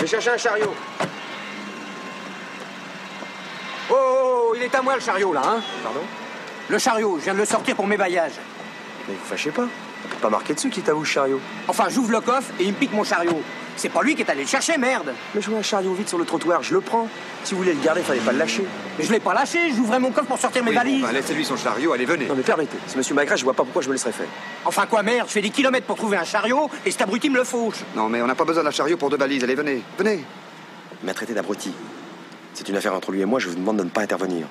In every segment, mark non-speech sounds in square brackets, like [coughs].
Je vais chercher un chariot. Oh, oh, oh, il est à moi le chariot là, hein Pardon? Le chariot, je viens de le sortir pour mes baillages. Mais vous fâchez pas. On peut pas marquer dessus qui t'avoue le chariot. Enfin, j'ouvre le coffre et il me pique mon chariot. C'est pas lui qui est allé le chercher, merde Mais je vois un chariot vide sur le trottoir, je le prends. Si vous voulez le garder, fallait pas le lâcher. Mais je l'ai pas lâché, j'ouvrais mon coffre pour sortir mes Oui, bon, valises. bah, laissez-lui son chariot, allez, venez. Non mais permettez, c'est monsieur Magret, je vois pas pourquoi je me laisserais faire. Enfin quoi, merde, je fais des kilomètres pour trouver un chariot et cet abruti me le fauche. Non, mais on n'a pas besoin d'un chariot pour deux valises, allez, venez, venez. Il m'a traité d'abruti. C'est une affaire entre lui et moi, je vous demande de ne pas intervenir.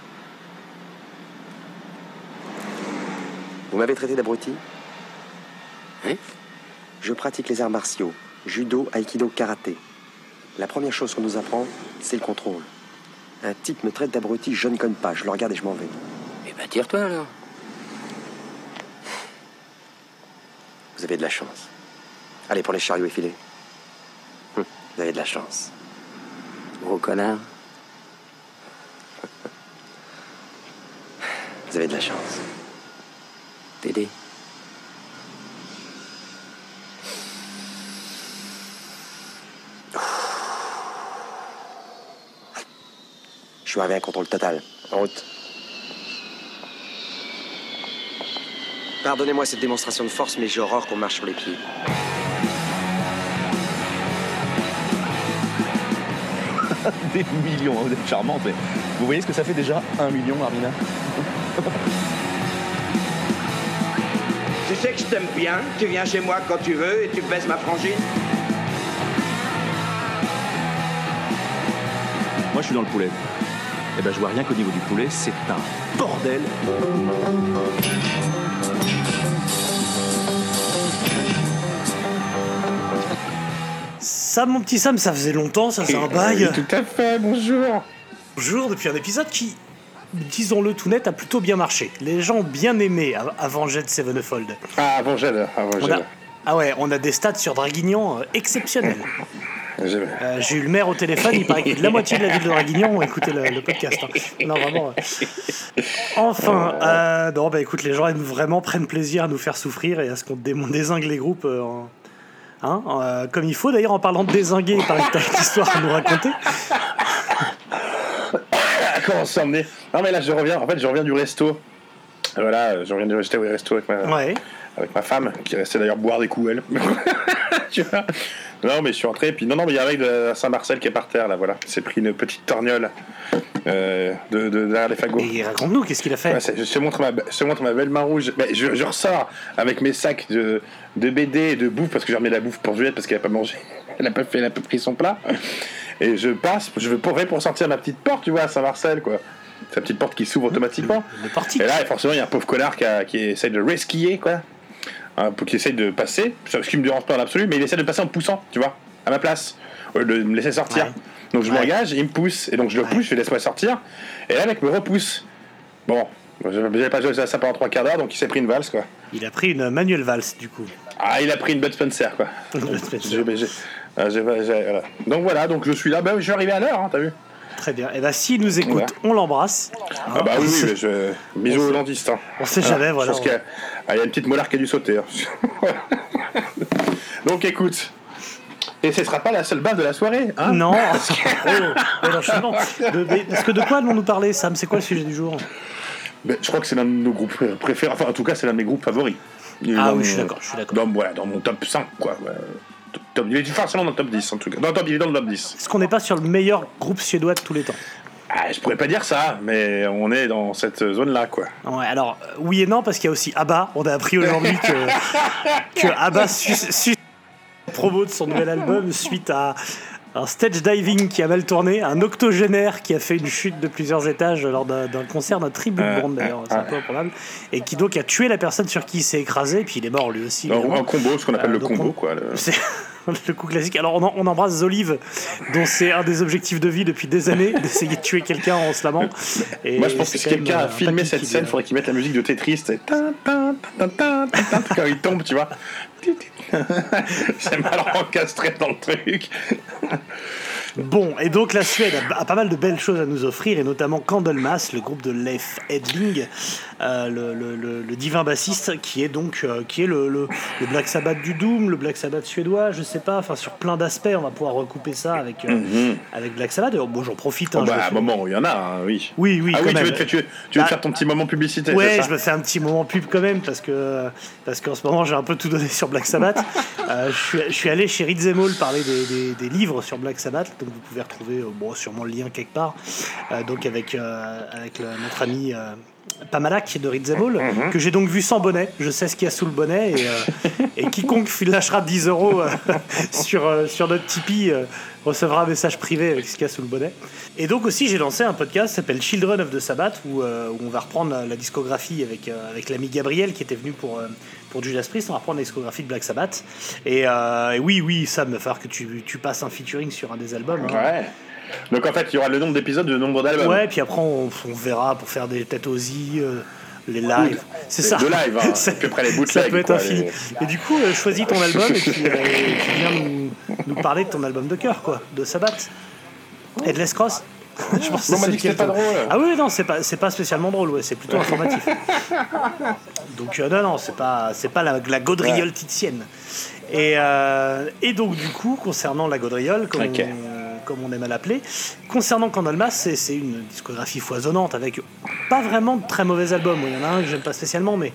Vous m'avez traité d'abruti? Hein? Je pratique les arts martiaux, judo, aikido, karaté. La première chose qu'on nous apprend, c'est le contrôle. Un type me traite d'abruti, je ne conne pas, je le regarde et je m'en vais. Eh ben, tire-toi alors. Vous avez de la chance. Allez pour les chariots effilés. Hum, Vous avez de la chance. Gros connard. Vous avez de la chance. T'aider. Je suis arrivé à un contrôle total. En route. Pardonnez-moi cette démonstration de force, mais j'ai horreur qu'on marche sur les pieds. [laughs] Des millions, hein, vous êtes charmante, mais vous voyez ce que ça fait déjà Un million, Armina [laughs] Tu sais que je t'aime bien, tu viens chez moi quand tu veux et tu baisses ma frangine. Moi, je suis dans le poulet. Eh ben, je vois rien qu'au niveau du poulet, c'est un bordel. Sam, mon petit Sam, ça faisait longtemps, ça c'est un bail. Tout à fait, bonjour. Bonjour, depuis un épisode qui, disons-le tout net, a plutôt bien marché. Les gens ont bien aimé av- avant Jet Sevenfold. Ah, avant. Gel. Ah ouais, on a des stats sur Draguignan euh, exceptionnels. [laughs] J'ai- Euh, J'ai eu le maire au téléphone, il paraît que la moitié de la ville de Draguignan ont écouté le, le podcast. hein. Non, vraiment. euh. Enfin, euh, non, bah écoute, les gens aiment vraiment prennent plaisir à nous faire souffrir et à ce qu'on dé- on désingue les groupes en- hein, comme il faut. D'ailleurs, en parlant de désinguer, il paraît que t'as une histoire à nous raconter. [laughs] Comment s'emmener Non, mais là, je reviens, en fait, je reviens du resto. Voilà, je reviens du resto, resto avec ma, Ouais. Avec ma femme, qui restait d'ailleurs boire des coups, elle. [laughs] tu vois Non, mais je suis rentré, puis non, non, mais il y a un mec de Saint-Marcel qui est par terre, là, voilà. Il s'est pris une petite torgnole euh, de, de, derrière les fagots. Et raconte-nous, qu'est-ce qu'il a fait Ouais, je te montre ma, je te montre ma belle main rouge. Mais je, je ressors avec mes sacs de, de BD et de bouffe parce que j'ai remis la bouffe pour Juliette parce qu'elle a pas mangé. [laughs] Elle a pas fait, elle a pas pris son plat. Et je passe, je veux pour, pour sortir ma petite porte, tu vois, à Saint-Marcel, quoi. Sa petite porte qui s'ouvre automatiquement. Le. Et là, forcément, il y a un pauvre connard qui, a- qui essaye de resquiller, quoi. Hein, pour- qui essaye de passer, ce qui me dérange pas en absolu, mais il essaie de passer en poussant, tu vois, à ma place, au lieu de me laisser sortir. Ouais. Donc je Ouais. m'engage, il me pousse, et donc je le pousse, je laisse moi sortir, et là, le mec me repousse. Bon, j'avais pas joué à ça pendant trois quarts d'heure, donc il s'est pris une valse, quoi. Il a pris une Manuel Valls, du coup. Ah, il a pris une Bud Spencer, quoi. [laughs] Voilà. Donc voilà, donc je suis là, bah, je suis arrivé à l'heure, hein, t'as vu Très bien. Et bah, s'il nous écoute, Voilà. on l'embrasse. Ah bah oui, oui, mais je... bisous au dentiste. Hein. On sait jamais, voilà. Je pense qu'il y a... ah, il y a une petite molar qui a dû sauter. hein. [laughs] Donc écoute, et ce sera pas la seule base de la soirée, hein Non. [laughs] Oh. De- mais- parce que de quoi allons-nous parler, Sam? C'est quoi le sujet du jour? Ben, Je crois que c'est l'un de nos groupes préférés, enfin en tout cas c'est l'un de mes groupes favoris. Ah dans oui, je suis mon- d'accord, je suis d'accord. Dans, voilà, dans mon top 5, quoi. ouais. Top- il est forcément dans le top 10 en tout cas. Dans le top, il est dans le top 10. Est-ce qu'on n'est pas sur le meilleur groupe suédois de tous les temps Ah, je pourrais pas dire ça, mais on est dans cette zone-là, quoi. Ouais, alors, euh, oui et non, parce qu'il y a aussi ABBA. On a appris aujourd'hui que, [laughs] que ABBA su, su- promo de son nouvel album suite à un stage diving qui a mal tourné, un octogénaire qui a fait une chute de plusieurs étages lors d'un concert d'un tribut Euh, band d'ailleurs, c'est un peu improbable, et qui donc a tué la personne sur qui il s'est écrasé, puis il est mort lui aussi. Évidemment. un combo, ce qu'on appelle Euh, le combo, on- quoi. le- [laughs] C'est le coup classique. Alors on, en- on embrasse Zolive, dont c'est un des objectifs de vie depuis des années, [laughs] d'essayer de tuer quelqu'un en se lamant. Et Moi, je pense que si quelqu'un euh, a filmé cette scène, il faudrait qu'il mette la musique de Tetris, c'est quand il tombe, tu vois. [laughs] c'est mal encastré dans le truc. [laughs] Bon, et donc la Suède a, pas mal de belles choses à nous offrir, et notamment Candlemas, le groupe de Leif Edling, le, le- le- le divin bassiste, qui est donc euh, qui est le, Black Sabbath du Doom, le Black Sabbath suédois, je sais pas, enfin sur plein d'aspects, on va pouvoir recouper ça avec, euh, avec Black Sabbath. Alors, bon, j'en profite. hein, Oh, bah, à un moment, il y en a, hein, oui. Oui, oui, ah quand oui, tu veux, te- tu veux- tu veux Bah, faire ton petit moment publicité, Ouais, je me fais un petit moment pub quand même parce que parce qu'en ce moment j'ai un peu tout donné sur Black Sabbath. [laughs] Euh, je, suis, je suis allé chez Ritzemol parler des, des- des livres sur Black Sabbath, donc vous pouvez retrouver euh, bon, sûrement le lien quelque part. Euh, donc avec euh, avec le- notre ami euh, Pamalak de Ritzemol, Mhm. que j'ai donc vu sans bonnet. Je sais ce qu'il y a sous le bonnet et, euh, et quiconque [laughs] lâchera 10 euros euh, [laughs] sur euh, sur notre Tipeee. recevra un message privé avec ce qu'il y a sous le bonnet. Et donc aussi, j'ai lancé un podcast qui s'appelle Children of the Sabbath, où, où on va reprendre la, la discographie avec, avec l'ami Gabriel qui était venu pour, pour Judas Priest. On va reprendre la discographie de Black Sabbath. Et, et oui, oui, ça me va falloir que tu, tu passes un featuring sur un des albums. hein. Donc en fait, il y aura le nombre d'épisodes, le nombre d'albums. Ouais, puis après, on, on verra pour faire des têtes Ozzy, euh, les lives. C'est ça. De live, hein, Ça- puis après les Ça bootlegs. peut être infini. les- Et du coup, euh, choisis ton [laughs] album et puis, euh, puis viens nous, nous parler de ton album de cœur, quoi, de Sabbath. Et de Les Cross. [laughs] Je pense que c'est pas drôle. Ah oui, non, c'est pas, c'est pas spécialement drôle, ouais, c'est plutôt informatif. [laughs] Donc euh, non, non, c'est pas, c'est pas la, la gaudriole titienne. Et, et donc du coup, concernant la gaudriole, comme, on, comme on aime à l'appeler, concernant Candlemas, c'est, une discographie foisonnante avec pas vraiment de très mauvais albums. Il y en a un que j'aime pas spécialement, mais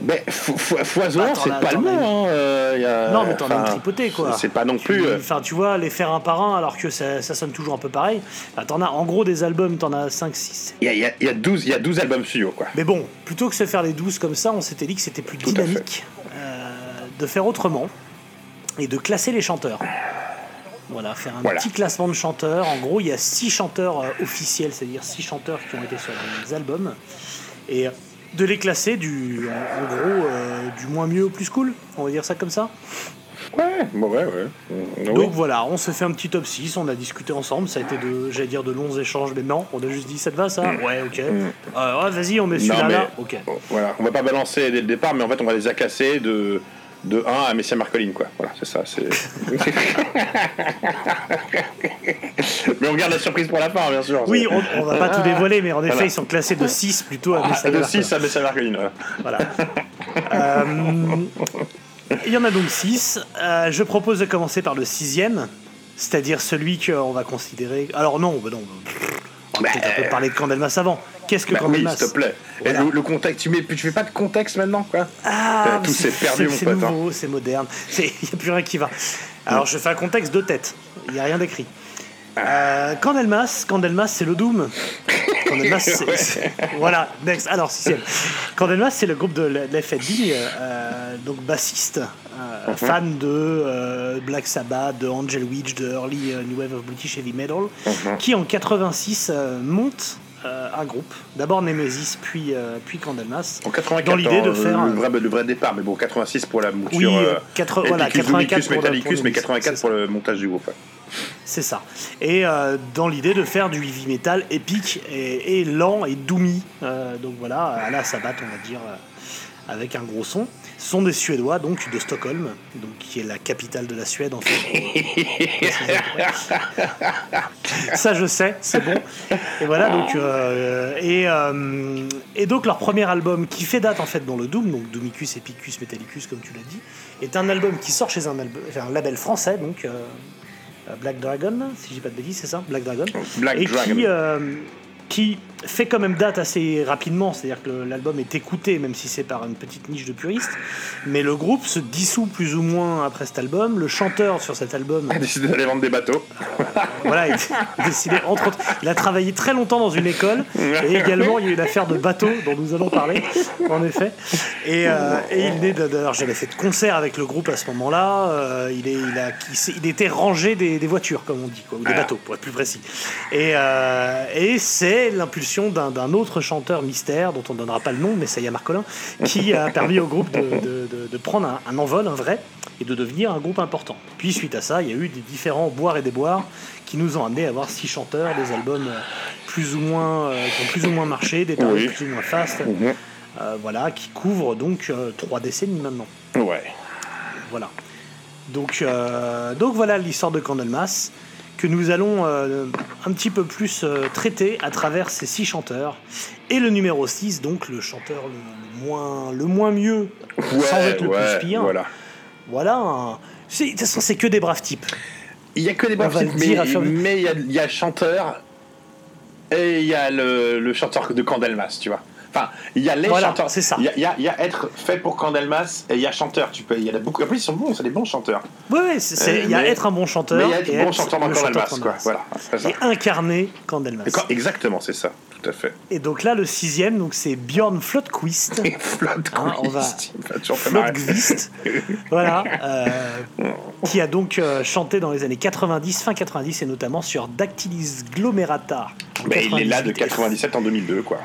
Mais fo- fo- foisonnant, Bah, c'est as- pas le mot. hein, euh, il y a- Non, mais t'en as tripotée, quoi. C'est pas non plus. euh, Enfin, tu vois, les faire un par un, alors que ça, ça sonne toujours un peu pareil. Enfin, t'en as, en gros, des albums, t'en as 5, 6. Il y a, y a- y a 12 il y a 12 albums studio, quoi. Mais bon, plutôt que de faire les 12 comme ça, on s'était dit que c'était plus Tout dynamique euh, de faire autrement et de classer les chanteurs. Voilà, faire un Voilà. petit classement de chanteurs. En gros, il y a 6 chanteurs euh, officiels, c'est-à-dire 6 chanteurs qui ont été sur les albums. Et euh, de les classer du, en, gros, euh, du moins mieux au plus cool. On va dire ça comme ça. Ouais, bon, ouais, ouais. Mm, Donc oui. voilà, on se fait un petit top 6, on a discuté ensemble, ça a été de, j'allais dire de longs échanges, mais non, on a juste dit ça te va ça? Ouais, ok. Euh, ouais, vas-y, on met celui-là Mm. là, ok. Bon, Voilà, on va pas balancer dès le départ, mais en fait, on va les accasser de, de 1 à Messia Marcoline, quoi. Voilà, c'est ça. c'est- [laughs] mais on garde la surprise pour la fin, bien sûr. Oui, on, on va pas tout dévoiler, mais en effet, Voilà. ils sont classés de 6 plutôt à Ah, Messiah de Marcoline. 6 à Messia Marcoline, voilà. Voilà. Euh, Il y en a donc 6. je propose de commencer par le sixième, c'est-à-dire celui qu'on va considérer. Alors non, bah non. On va peut-être un peu parler de Candelmas avant. Qu'est-ce que Bah oui, Candelmas s'il te plaît. Et le, le contexte, tu, mets, tu fais pas de contexte maintenant, quoi Ah, tout s'est perdu, mon c'est pote, hein. nouveau, c'est moderne. Il n'y a plus rien qui va. Alors, je fais un contexte de tête. Il n'y a rien d'écrit. Euh, Candelmas, Candelmas, c'est le Doom. Candelmas, [laughs] c'est- c'est- voilà, next. Alors, sixième. Candelmas, c'est le groupe de l'FND, euh, donc bassiste, euh, Mhm. fan de euh, Black Sabbath, de Angel Witch, de Early New Wave of British Heavy Metal, Mhm. qui en 86 euh, monte un groupe. D'abord Nemesis, puis, euh, puis Candelmas. En 84, Dans l'idée de faire le, vrai, le vrai départ, mais bon, 86 pour la mouture. Oui, euh, quatre- Epicus, voilà, 84 Lumicus, pour- Metallicus, pour mais Nemesis, 84 c'est pour le montage du groupe. C'est ça. Et euh, dans l'idée de faire du heavy metal épique et, et lent et doomy. Euh, donc voilà, à la Sabbath, on va dire, euh, avec un gros son. Ce sont des Suédois, donc de Stockholm, donc, qui est la capitale de la Suède, en fait. [laughs] ça, je sais, c'est bon. Et voilà, donc. et, et donc, leur premier album, qui fait date, en fait, dans le Doom, donc Doomicus, Epicus, Metallicus, comme tu l'as dit, est un album qui sort chez un, un label français, donc. Black Dragon, si j'ai pas de bêtises, c'est ça Black Dragon. Black et Dragon. Qui, euh, qui fait quand même date assez rapidement, c'est-à-dire que l'album est écouté, même si c'est par une petite niche de puristes. Mais le groupe se dissout plus ou moins après cet album. Le chanteur sur cet album, [laughs] a décidé d'aller vendre des bateaux. [laughs] voilà, il a décidé, entre autres, il a travaillé très longtemps dans une école. Et [laughs] également, il y a eu une affaire de bateau dont nous allons parler, en effet. Et, euh, et il est, d'ailleurs, j'avais fait de concert avec le groupe à ce moment-là. Euh, il, est, il, a, il, s'est- il était rangé des, des voitures, comme on dit, quoi, ou des bateaux, pour être plus précis. Et, euh, et c'est l'impulsion d'un autre chanteur mystère, dont on ne donnera pas le nom, mais c'est Marcolin, qui a [laughs] permis au groupe de, de- de- de prendre un, un envol, un vrai, et de devenir un groupe important. Puis suite à ça, il y a eu des différents boires et déboires qui nous ont amené à avoir six chanteurs, des albums euh, plus ou moins, euh, qui ont plus ou moins marché, des tarifs Oui. plus ou moins fast, Mhm. euh, voilà, qui couvrent donc euh, trois décennies maintenant. Ouais. Voilà. Donc, donc voilà l'histoire de Candlemas que nous allons euh, un petit peu plus euh, traiter à travers ces six chanteurs. Et le numéro 6, donc le chanteur le, le moins, le moins mieux, sans être le ouais, plus pire. Voilà. Voilà. c'est- De toute façon, c'est que des braves types. Il y a que des braves types, mais, il y a, il y a le chanteur et il y a le, le chanteur de Candelmas, tu vois. Enfin, il y a les Voilà, chanteurs. c'est ça. Il y, y y a être fait pour Candelmas et il y a chanteur. Tu peux, il y en a beaucoup. En plus, ils sont bons, c'est des bons chanteurs. Oui, c'est- il y a mais- être un bon chanteur. mais il y a être et bon chanteur dans Candelmas, chanteur quoi. Voilà. Et incarner Candlemas. Et quand- exactement, c'est ça, tout à fait. Et donc là, le sixième, donc c'est Björn Flotquist. Flotte Hein, on va-. Flotquist, [laughs] voilà, euh, qui a donc euh, chanté dans les années 90, fin 90, et notamment sur Dactylis glomerata. en Ben, il est là de 98. 97 en 2002, quoi.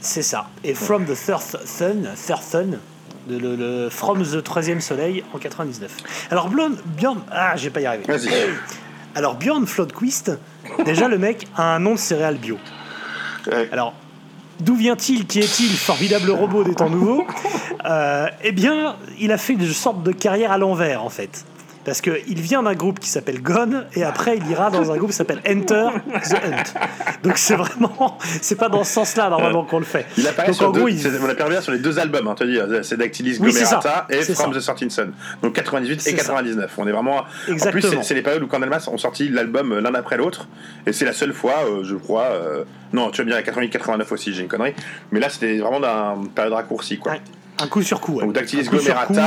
C'est ça. Et From the Third Sun, Third Sun, de le, le From the Troisième Soleil en 99. Alors Bjorn, Bjorn ah, j'ai pas y. Vas-y. Alors Bjorn Flodquist, déjà le mec a un nom de céréales bio. Ouais. Alors, d'où vient-il Qui est-il Formidable robot des temps nouveaux? Euh, Eh bien, il a fait une sorte de carrière à l'envers, en fait. Parce qu'il vient d'un groupe qui s'appelle Gone, et après il ira dans un groupe qui s'appelle Enter the Hunt. Donc c'est vraiment, c'est pas dans ce sens-là normalement qu'on le fait. Il apparaît Donc sur en deux, gros, il- on bien sur les deux albums, hein, dire, c'est Dactylis Oui. Glomerata et From ça. the Sorting Sun. Donc 98 C'est et ça. 99. On est vraiment. En plus, Exactement. c'est- les périodes où Candelmas ont sorti l'album euh, l'un après l'autre. Et c'est la seule fois, euh, je crois. euh, Non, tu vas bien, 88-89 aussi, j'ai une connerie. Mais là, c'était vraiment d'un période raccourcie, quoi. Ouais, un coup sur coup. ouais. Donc Dactylis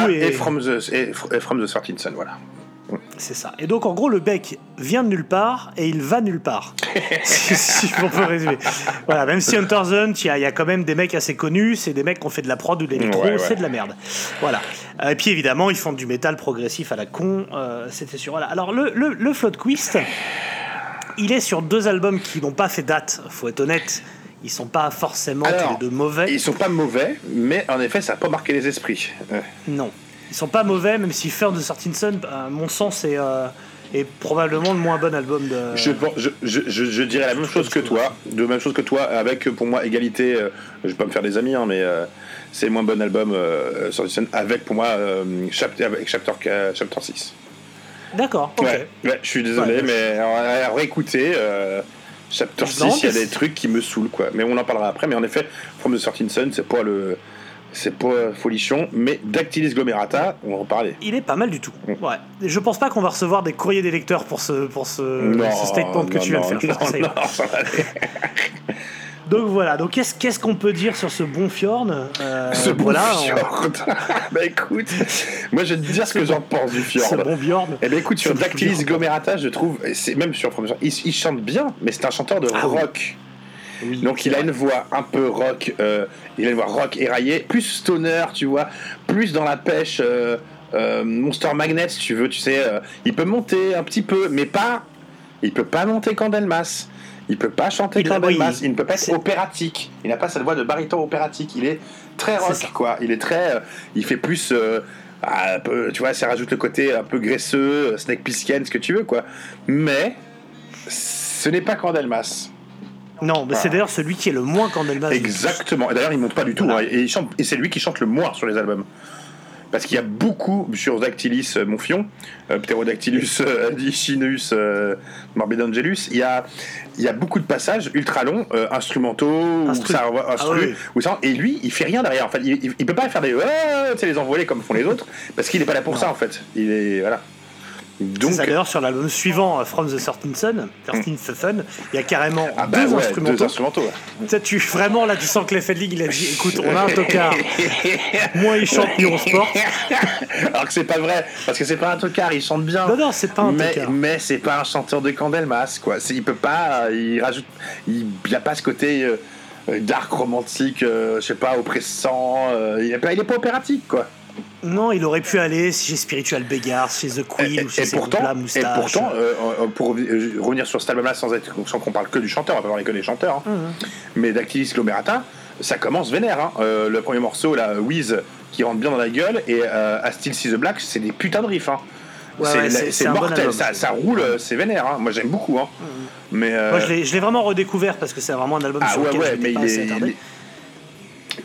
et... et- From the, et, From the Sorting Sun, voilà. C'est ça. Et donc, en gros, le bec vient de nulle part et il va nulle part. [laughs] si, si on peut résumer. Voilà, même si Hunter the Hunt, il y, y a quand même des mecs assez connus, c'est des mecs qui ont fait de la prod ou de l'électro, Ouais, ouais. c'est de la merde. Voilà. Euh, Et puis, évidemment, ils font du métal progressif à la con, euh, c'était sûr. Voilà. Alors, le, le, le Floodquist, il est sur deux albums qui n'ont pas fait date, faut être honnête. Ils sont pas forcément Alors, tous les deux mauvais. Ils sont pas mauvais, mais en effet, ça n'a pas marqué les esprits. Euh, Non. Ils sont pas mauvais, même si First de Certain Sun, à mon sens, est, euh, est probablement le moins bon album de. Je, pense- je, je, je, je dirais la même chose que toi, de même chose que toi, avec pour moi égalité. euh, je vais pas me faire des amis, hein, mais euh, c'est le moins bon album euh, sur scène, avec pour moi euh, chapter, avec chapter, euh, chapter 6. D'accord, ok. Ouais, ouais, je suis désolé, Ouais, mais à, réécouter, euh, chapter Non, 6, il y a des trucs qui me saoulent, quoi. Mais on en parlera après, mais en effet, From the Certain Sun, c'est pas le. C'est pas folichon, mais Dactylis Glomerata, on va en parler. Il est pas mal du tout. Ouais. Et Je pense pas qu'on va recevoir des courriers des lecteurs pour ce, pour ce, ce statement que non, tu viens de non, faire. Je pense que ça [laughs] Donc voilà, donc qu'est-ce qu'est-ce qu'on peut dire sur ce bon Fjord Euh, [laughs] Ce bon voilà, on- fjord. [laughs] bah écoute, moi je vais te dire ce que j'en pense du fjord. ce bon Bjorn. Eh bien écoute, sur Dactylis fjord. Glomerata, je trouve, c'est même sur il, il chante bien, mais c'est un chanteur de Ah rock. Oui, Donc il a une voix un peu rock, euh, il a une voix rock éraillée, plus stoner, tu vois, plus dans la pêche euh, euh, Monster Magnet, si tu veux, tu sais, il peut monter un petit peu, mais pas, il peut pas monter Candelmas. Il peut pas chanter Candelmas, oui, il ne peut pas être opératique. Il n'a pas cette voix de baryton opératique. Il est très rock, quoi. Il est très, euh, il fait plus, euh, un peu, tu vois, ça rajoute le côté un peu graisseux, euh, Snake Plissken, ce que tu veux, quoi. Mais ce n'est pas Candelmas. Non, mais c'est d'ailleurs celui qui est le moins Candelmas. Exactement. Et d'ailleurs, il monte pas du tout. Voilà. hein. Et, et c'est lui qui chante le moins sur les albums. Parce qu'il y a beaucoup sur Dactylis euh, Monfion, euh, Pterodactylus euh, Lichinus euh, Morbidangelus, il y a, il y a beaucoup de passages ultra longs, euh, instrumentaux, Instru. ça, Ah oui. ça- et lui, il fait rien derrière. En fait, il, il, il peut pas faire des, tu sais, les envoler comme font les autres, parce qu'il est pas là pour ça en fait. Il est voilà. Donc, ça, d'ailleurs, sur l'album suivant, euh, From the Certain Sun, Certain Sun, il y a carrément ah bah deux ouais, instrumentaux. deux instrumentaux. ouais. Tu vraiment, là, tu sens que l'effet de ligue, il a dit écoute, on a un tocard, [laughs] moins il chante, mieux on se porte. Alors que c'est pas vrai, parce que c'est pas un tocard, il chante bien. Non, non, c'est pas un mais, tocard. mais c'est pas un chanteur de Candelmas, quoi. Il peut pas, euh, il rajoute, il, il a pas ce côté euh, euh, dark romantique, euh, je sais pas, oppressant. euh, il, est pas, il est pas opératique, quoi. Non, il aurait pu aller chez Spiritual Beggars, chez The Queen, Et, ou chez et ces pourtant, groupes-là, et pourtant, euh, euh, pour euh, revenir sur cet album-là sans, être- sans qu'on parle que du chanteur, on va pas parler que des chanteurs, hein. Mhm. mais Dactylis Glomerata, ça commence vénère. hein. Euh, le premier morceau, là, Wiz, qui rentre bien dans la gueule, et euh, Still See the Black, c'est des putains de riffs. hein. Ouais, c'est ouais, la- c'est- c'est c'est un bon mortel, ça, ça roule, c'est vénère. hein. Moi j'aime beaucoup. hein. Mais euh, Moi, je l'ai- je l'ai vraiment redécouvert parce que c'est vraiment un album ah sur ouais, lequel ouais, j'étais mais pas il, est- il attardé. est-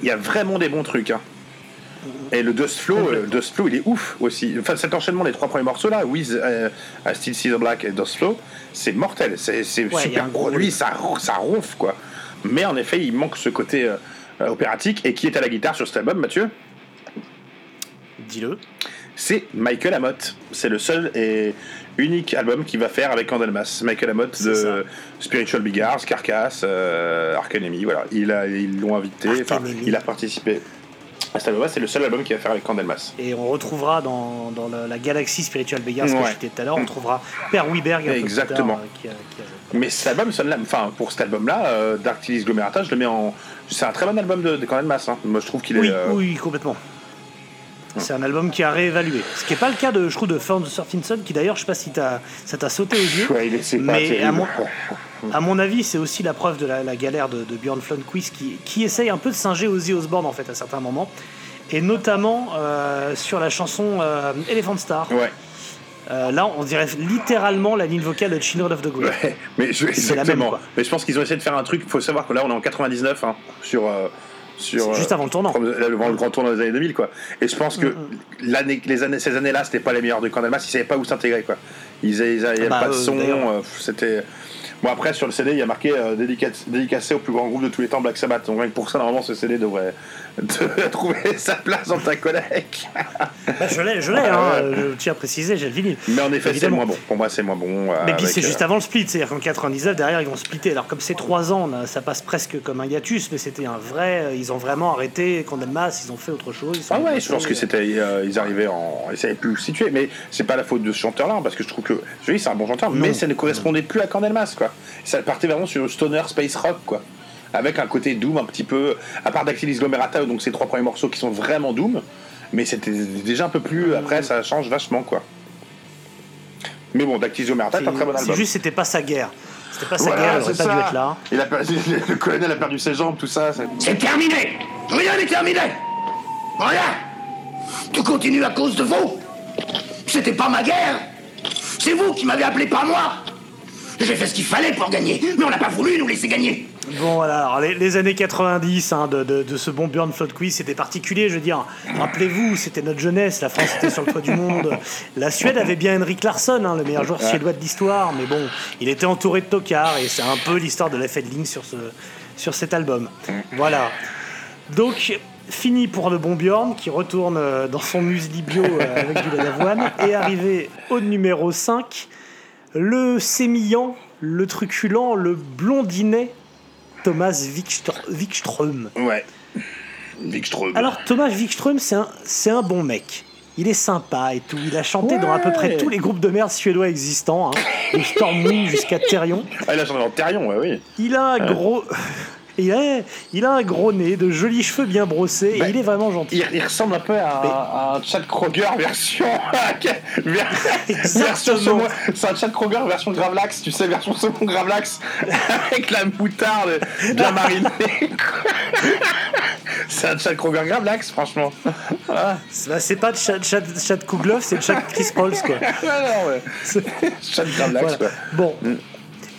il y a vraiment des bons trucs. hein. Et le Dust Flow, euh, Dust Flow, il est ouf aussi. Enfin, cet enchaînement, les trois premiers morceaux là, With euh, I Still See the Black et Dust Flow, c'est mortel. C'est Ouais, super produit, ça, ça ronfle quoi. Mais en effet, il manque ce côté euh, euh, opératique. Et qui est à la guitare sur cet album, Mathieu? Dis-le. C'est Michael Amott. C'est le seul et unique album qu'il va faire avec Candlemas. Michael Amott de ça. Spiritual Beggars, Carcass, Arc Enemy, voilà. Il a- Ils l'ont invité, enfin, il a participé C'est le seul album qu'il va faire avec Candlemas. Et on retrouvera dans, dans la, la galaxie Spiritual Beggars que Ouais. je citais tout à l'heure, on trouvera Per Wiberg plus Exactement. tard, euh, qui a- qui a- Mais cet album sonne là, enfin pour cet album-là, euh, Dark Tilly's Glomerata, je le mets en. C'est un très bon album de, de Candlemas. Hein. Moi je trouve qu'il Oui, est. euh, oui, complètement. C'est un album qui a réévalué. Ce qui n'est pas le cas de, je trouve, de Surfing Sun, qui d'ailleurs, je sais pas si t'as- ça t'a sauté aux yeux. ouais, il Mais à mon, à mon avis, c'est aussi la preuve de la, la galère de, de Björn Flonquist qui, qui essaye un peu de singer Ozzy Osbourne en fait à certains moments. Et notamment euh, sur la chanson euh, Elephant Star. Ouais. Euh, là, on dirait littéralement la ligne vocale de Children of the Good. Ouais, mais je, C'est la même, exactement. mais je pense qu'ils ont essayé de faire un truc. Il faut savoir que là, on est en 99 hein, sur. Euh, sur juste avant le tournant. là, avant le grand tournant des années 2000, quoi. Et je pense que l'année, les années, ces années-là, c'était pas les meilleures de Candlemas. Ils savaient pas où s'intégrer, quoi. Ils avaient, ils avaient Ah bah, pas de euh, son. euh, c'était. Bon après sur le CD il y a marqué euh, dédicacé au plus grand groupe de tous les temps Black Sabbath donc rien que pour ça normalement ce CD devrait de- [laughs] trouver sa place dans ta collecte Bah, je l'ai, je l'ai, hein, [laughs] je tiens à préciser, j'ai le vinyle. mais en effet c'est moins bon pour moi c'est moins bon euh, Mais puis c'est euh, juste avant le split, c'est-à-dire qu'en 99, derrière, ils vont splitter. Alors comme c'est 3 ans, là, ça passe presque comme un hiatus, mais c'était un vrai. euh, Ils ont vraiment arrêté Condemnas, ils ont fait autre chose. Ah ouais, je pense que c'était, euh, ils arrivaient en, ils savaient plus où se situer, mais c'est pas la faute de ce chanteur-là, hein, parce que je trouve que, je dis, c'est un bon chanteur, mais ça ne correspondait plus à Candelmas, quoi. Ça partait vraiment sur stoner space rock, quoi. Avec un côté doom un petit peu, à part Dactylis Glomerata, donc ces trois premiers morceaux qui sont vraiment doom, mais c'était déjà un peu plus, après ça change vachement, quoi. Mais bon, Dactylis Glomerata est un très bon C'est album. juste, c'était pas sa guerre. C'était pas sa Voilà, guerre, c'est pas dû ça. être là. Il a perdu- [laughs] le colonel a perdu ses jambes, tout ça. c'est- C'est terminé Rien n'est terminé Rien Tout continue à cause de vous C'était pas ma guerre C'est vous qui m'avez appelé, pas moi J'ai fait ce qu'il fallait pour gagner, mais on n'a pas voulu nous laisser gagner Bon, voilà, alors les, les années 90 hein, de, de- de ce bon Björn Flotquist, c'était particulier, je veux dire. Rappelez-vous, c'était notre jeunesse, la France était sur le toit du monde. La Suède avait bien Henrik Larsson, hein, le meilleur joueur suédois de l'histoire, mais bon, il était entouré de tocards, et c'est un peu l'histoire de l'effet de ligne sur, ce, sur cet album. Voilà. Donc, fini pour le bon Björn, qui retourne euh, dans son muesli bio euh, avec du lait d'avoine, et arrivé au numéro 5, le sémillant, le truculent, le blondinet, Thomas Wikstr- Wikström. Ouais. Wikström. Alors Thomas Wikström, c'est un, c'est un bon mec. Il est sympa et tout. Il a chanté dans à peu près tous les groupes de merde suédois existants, hein, de Stormwind jusqu'à Therion. Ah, là, j'en ai en Therion, ouais, oui. Il a un gros, il a, il a un gros nez, de jolis cheveux bien brossés, Bah, et il est vraiment gentil. Il, il ressemble un peu à, à un Chad Kroger version. [laughs] version. C'est un Chad Kroger version Gravlax, tu sais, version saumon Gravlax, [laughs] avec la moutarde bien [laughs] marinée. C'est un Chad Kroger Gravlax, franchement. Ah, C'est bah, c'est pas Chad, Chad, Chad Kugloff, c'est Chad Chris Pauls, quoi. ouais, non, ouais. Chad Voilà. quoi. Bon. Mm.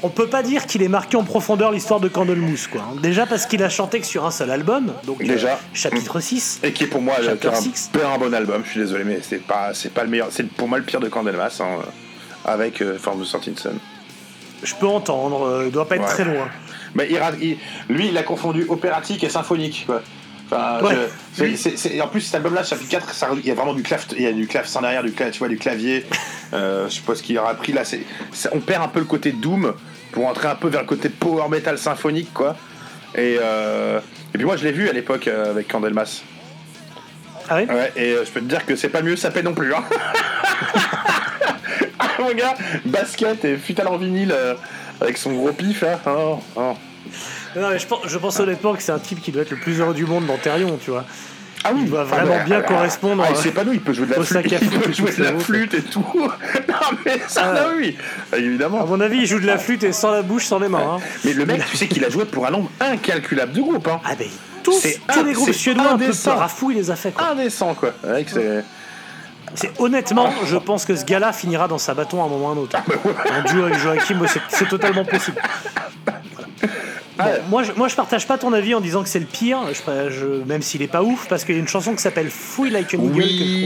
On peut pas dire qu'il ait marqué en profondeur l'histoire de Candlemoose, quoi. Déjà parce qu'il a chanté que sur un seul album, donc euh, Déjà. chapitre 6. Et qui est pour moi un, bon album, je suis désolé, mais c'est pas, c'est pas le meilleur. C'est pour moi le pire de Candelmas, hein, avec euh, Form of Sorting Sun. Je peux entendre, euh, il doit pas être Ouais. très loin. Mais il, ra- il- lui, il a confondu opératique et symphonique, quoi. Enfin, Ouais. je- en plus, cet album-là, chapitre 4, ça- il y a vraiment du clav, il y a du clavecin derrière, du, cla- tu vois, du clavier. [laughs] Euh, je sais pas ce qu'il aura pris là. on perd un peu le côté doom pour entrer un peu vers le côté power metal symphonique, quoi. Et, euh, et puis moi, je l'ai vu à l'époque euh, avec Candelmas. Ah ouais Ouais, et euh, je peux te dire que c'est pas mieux sapé non plus. Hein. [laughs] ah, mon gars, basket et futal en vinyle euh, avec son gros pif. Hein. Oh, oh. Non, mais je pense, je pense honnêtement que c'est un type qui doit être le plus heureux du monde dans Therion, tu vois. Ah oui, Il doit vraiment bien correspondre, Ah, il euh, sait pas nous, il peut jouer de la flûte, [laughs] il peut jouer de la flûte et tout. [laughs] non mais ça, Ah. là, oui, évidemment. À mon avis, il joue de la flûte et sans la bouche, sans les mains. hein. Mais le mec, tu sais qu'il a joué pour un nombre incalculable de groupes. Hein. Ah ben, tous, tous un- les groupes suédois un peu indécent. parafou, il les a fait. Quoi. Indécent quoi. Ouais, que c'est- C'est honnêtement, je pense que ce gars-là finira dans sa bâton à un moment ou à un autre. En duo avec Joachim, c'est totalement possible. [laughs] Bon, Ouais. moi, je, moi, je partage pas ton avis en disant que c'est le pire, je, je- même s'il est pas ouf, parce qu'il y a une chanson qui s'appelle Fouille Like que je Oui,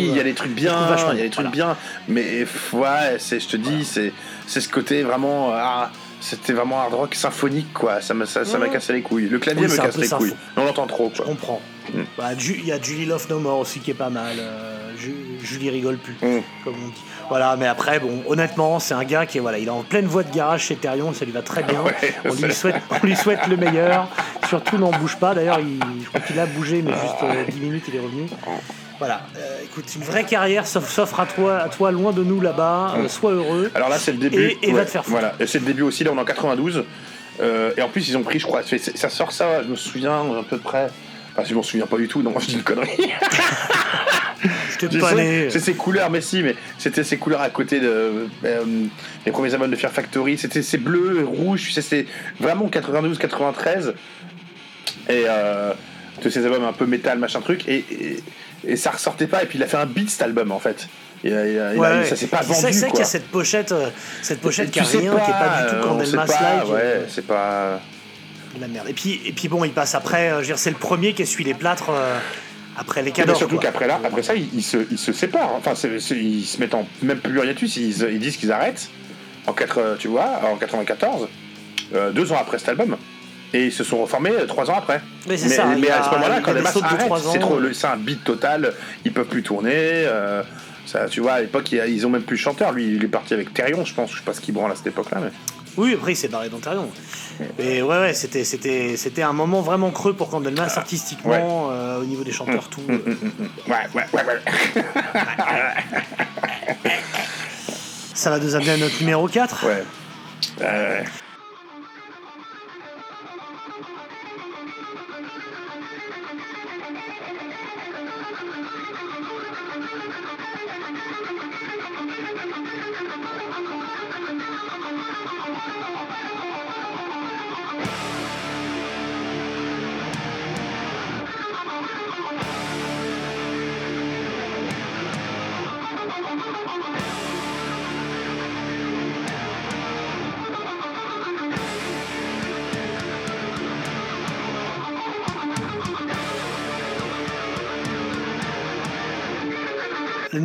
il y a des trucs je bien, il y a des trucs Voilà. bien, mais ouais, je te dis, c'est, c'est ce côté vraiment, ah, c'était vraiment hard rock symphonique quoi. Ça m'a, ça, ça cassé les couilles. Le clavier Oui, me casse les couilles. On l'entend trop Je quoi. comprends. Mm. Bah, Il y a Julie Love No More aussi qui est pas mal. euh, Ju- Julie rigole plus, Mm. comme on dit. Voilà, mais après, bon, honnêtement, c'est un gars qui est, voilà, il est en pleine voie de garage chez Therion, ça lui va très bien. [laughs] Ouais, on, lui souhaite, on lui souhaite le meilleur. Surtout, n'en bouge pas. D'ailleurs, il- je crois qu'il a bougé, mais juste euh, 10 minutes, il est revenu. Voilà, Euh, écoute, une vraie carrière s'off- s'offre à toi, à toi loin de nous là-bas. Euh, sois heureux. Alors là, c'est le début. Et- et va te faire foutre. Voilà, Et c'est le début aussi. Là, on est en 92. Euh, et en plus, ils ont pris, je crois, ça sort ça. Je me souviens à peu près. Enfin, je m'en souviens pas du tout. Non, je dis une connerie. [laughs] Pas. C'est ces couleurs, mais si, mais c'était ces couleurs à côté de euh, les premiers albums de Fear Factory. C'était ces bleus, rouges, c'était vraiment 92-93. Et euh, de ces albums un peu métal, machin truc. Et, et, et ça ressortait pas. Et puis il a fait un beat cet album en fait. Euh, il a- il a- Ouais, ça s'est pas c'est ça- vendu. c'est vrai qu'il y a cette pochette, euh, cette pochette qui a rien, qui est pas du tout euh, quand on sait Delmas pas, Live. Ouais, euh, c'est pas. de la merde. Et puis, et puis bon, il passe après. euh, je veux dire, c'est le premier qui essuie les plâtres euh, après les surtout qu'après là, après ça, ils, ils se, ils se séparent. Enfin, ils se mettent en même plus rien dessus. Ils, ils disent qu'ils arrêtent en 4, tu vois, en 94, euh, deux ans après cet album. Et ils se sont reformés euh, trois ans après. Mais ça, Mais à ce moment-là, quand les masses arrêtent, c'est trop, le- c'est un beat total. Ils peuvent plus tourner. euh, ça, tu vois, à l'époque, ils ont même plus de chanteur. Lui, il est parti avec Therion, je pense. Je sais pas ce qu'il branle à cette époque-là, mais. Oui, après il s'est barré d'Ontario. Mais ouais, ouais, c'était, c'était, c'était un moment vraiment creux pour Candelmas artistiquement, euh, au niveau des chanteurs, tout. Mm, mm, mm. Ouais, ouais, ouais, ouais. Ça va nous amener à notre numéro 4. ouais. Euh,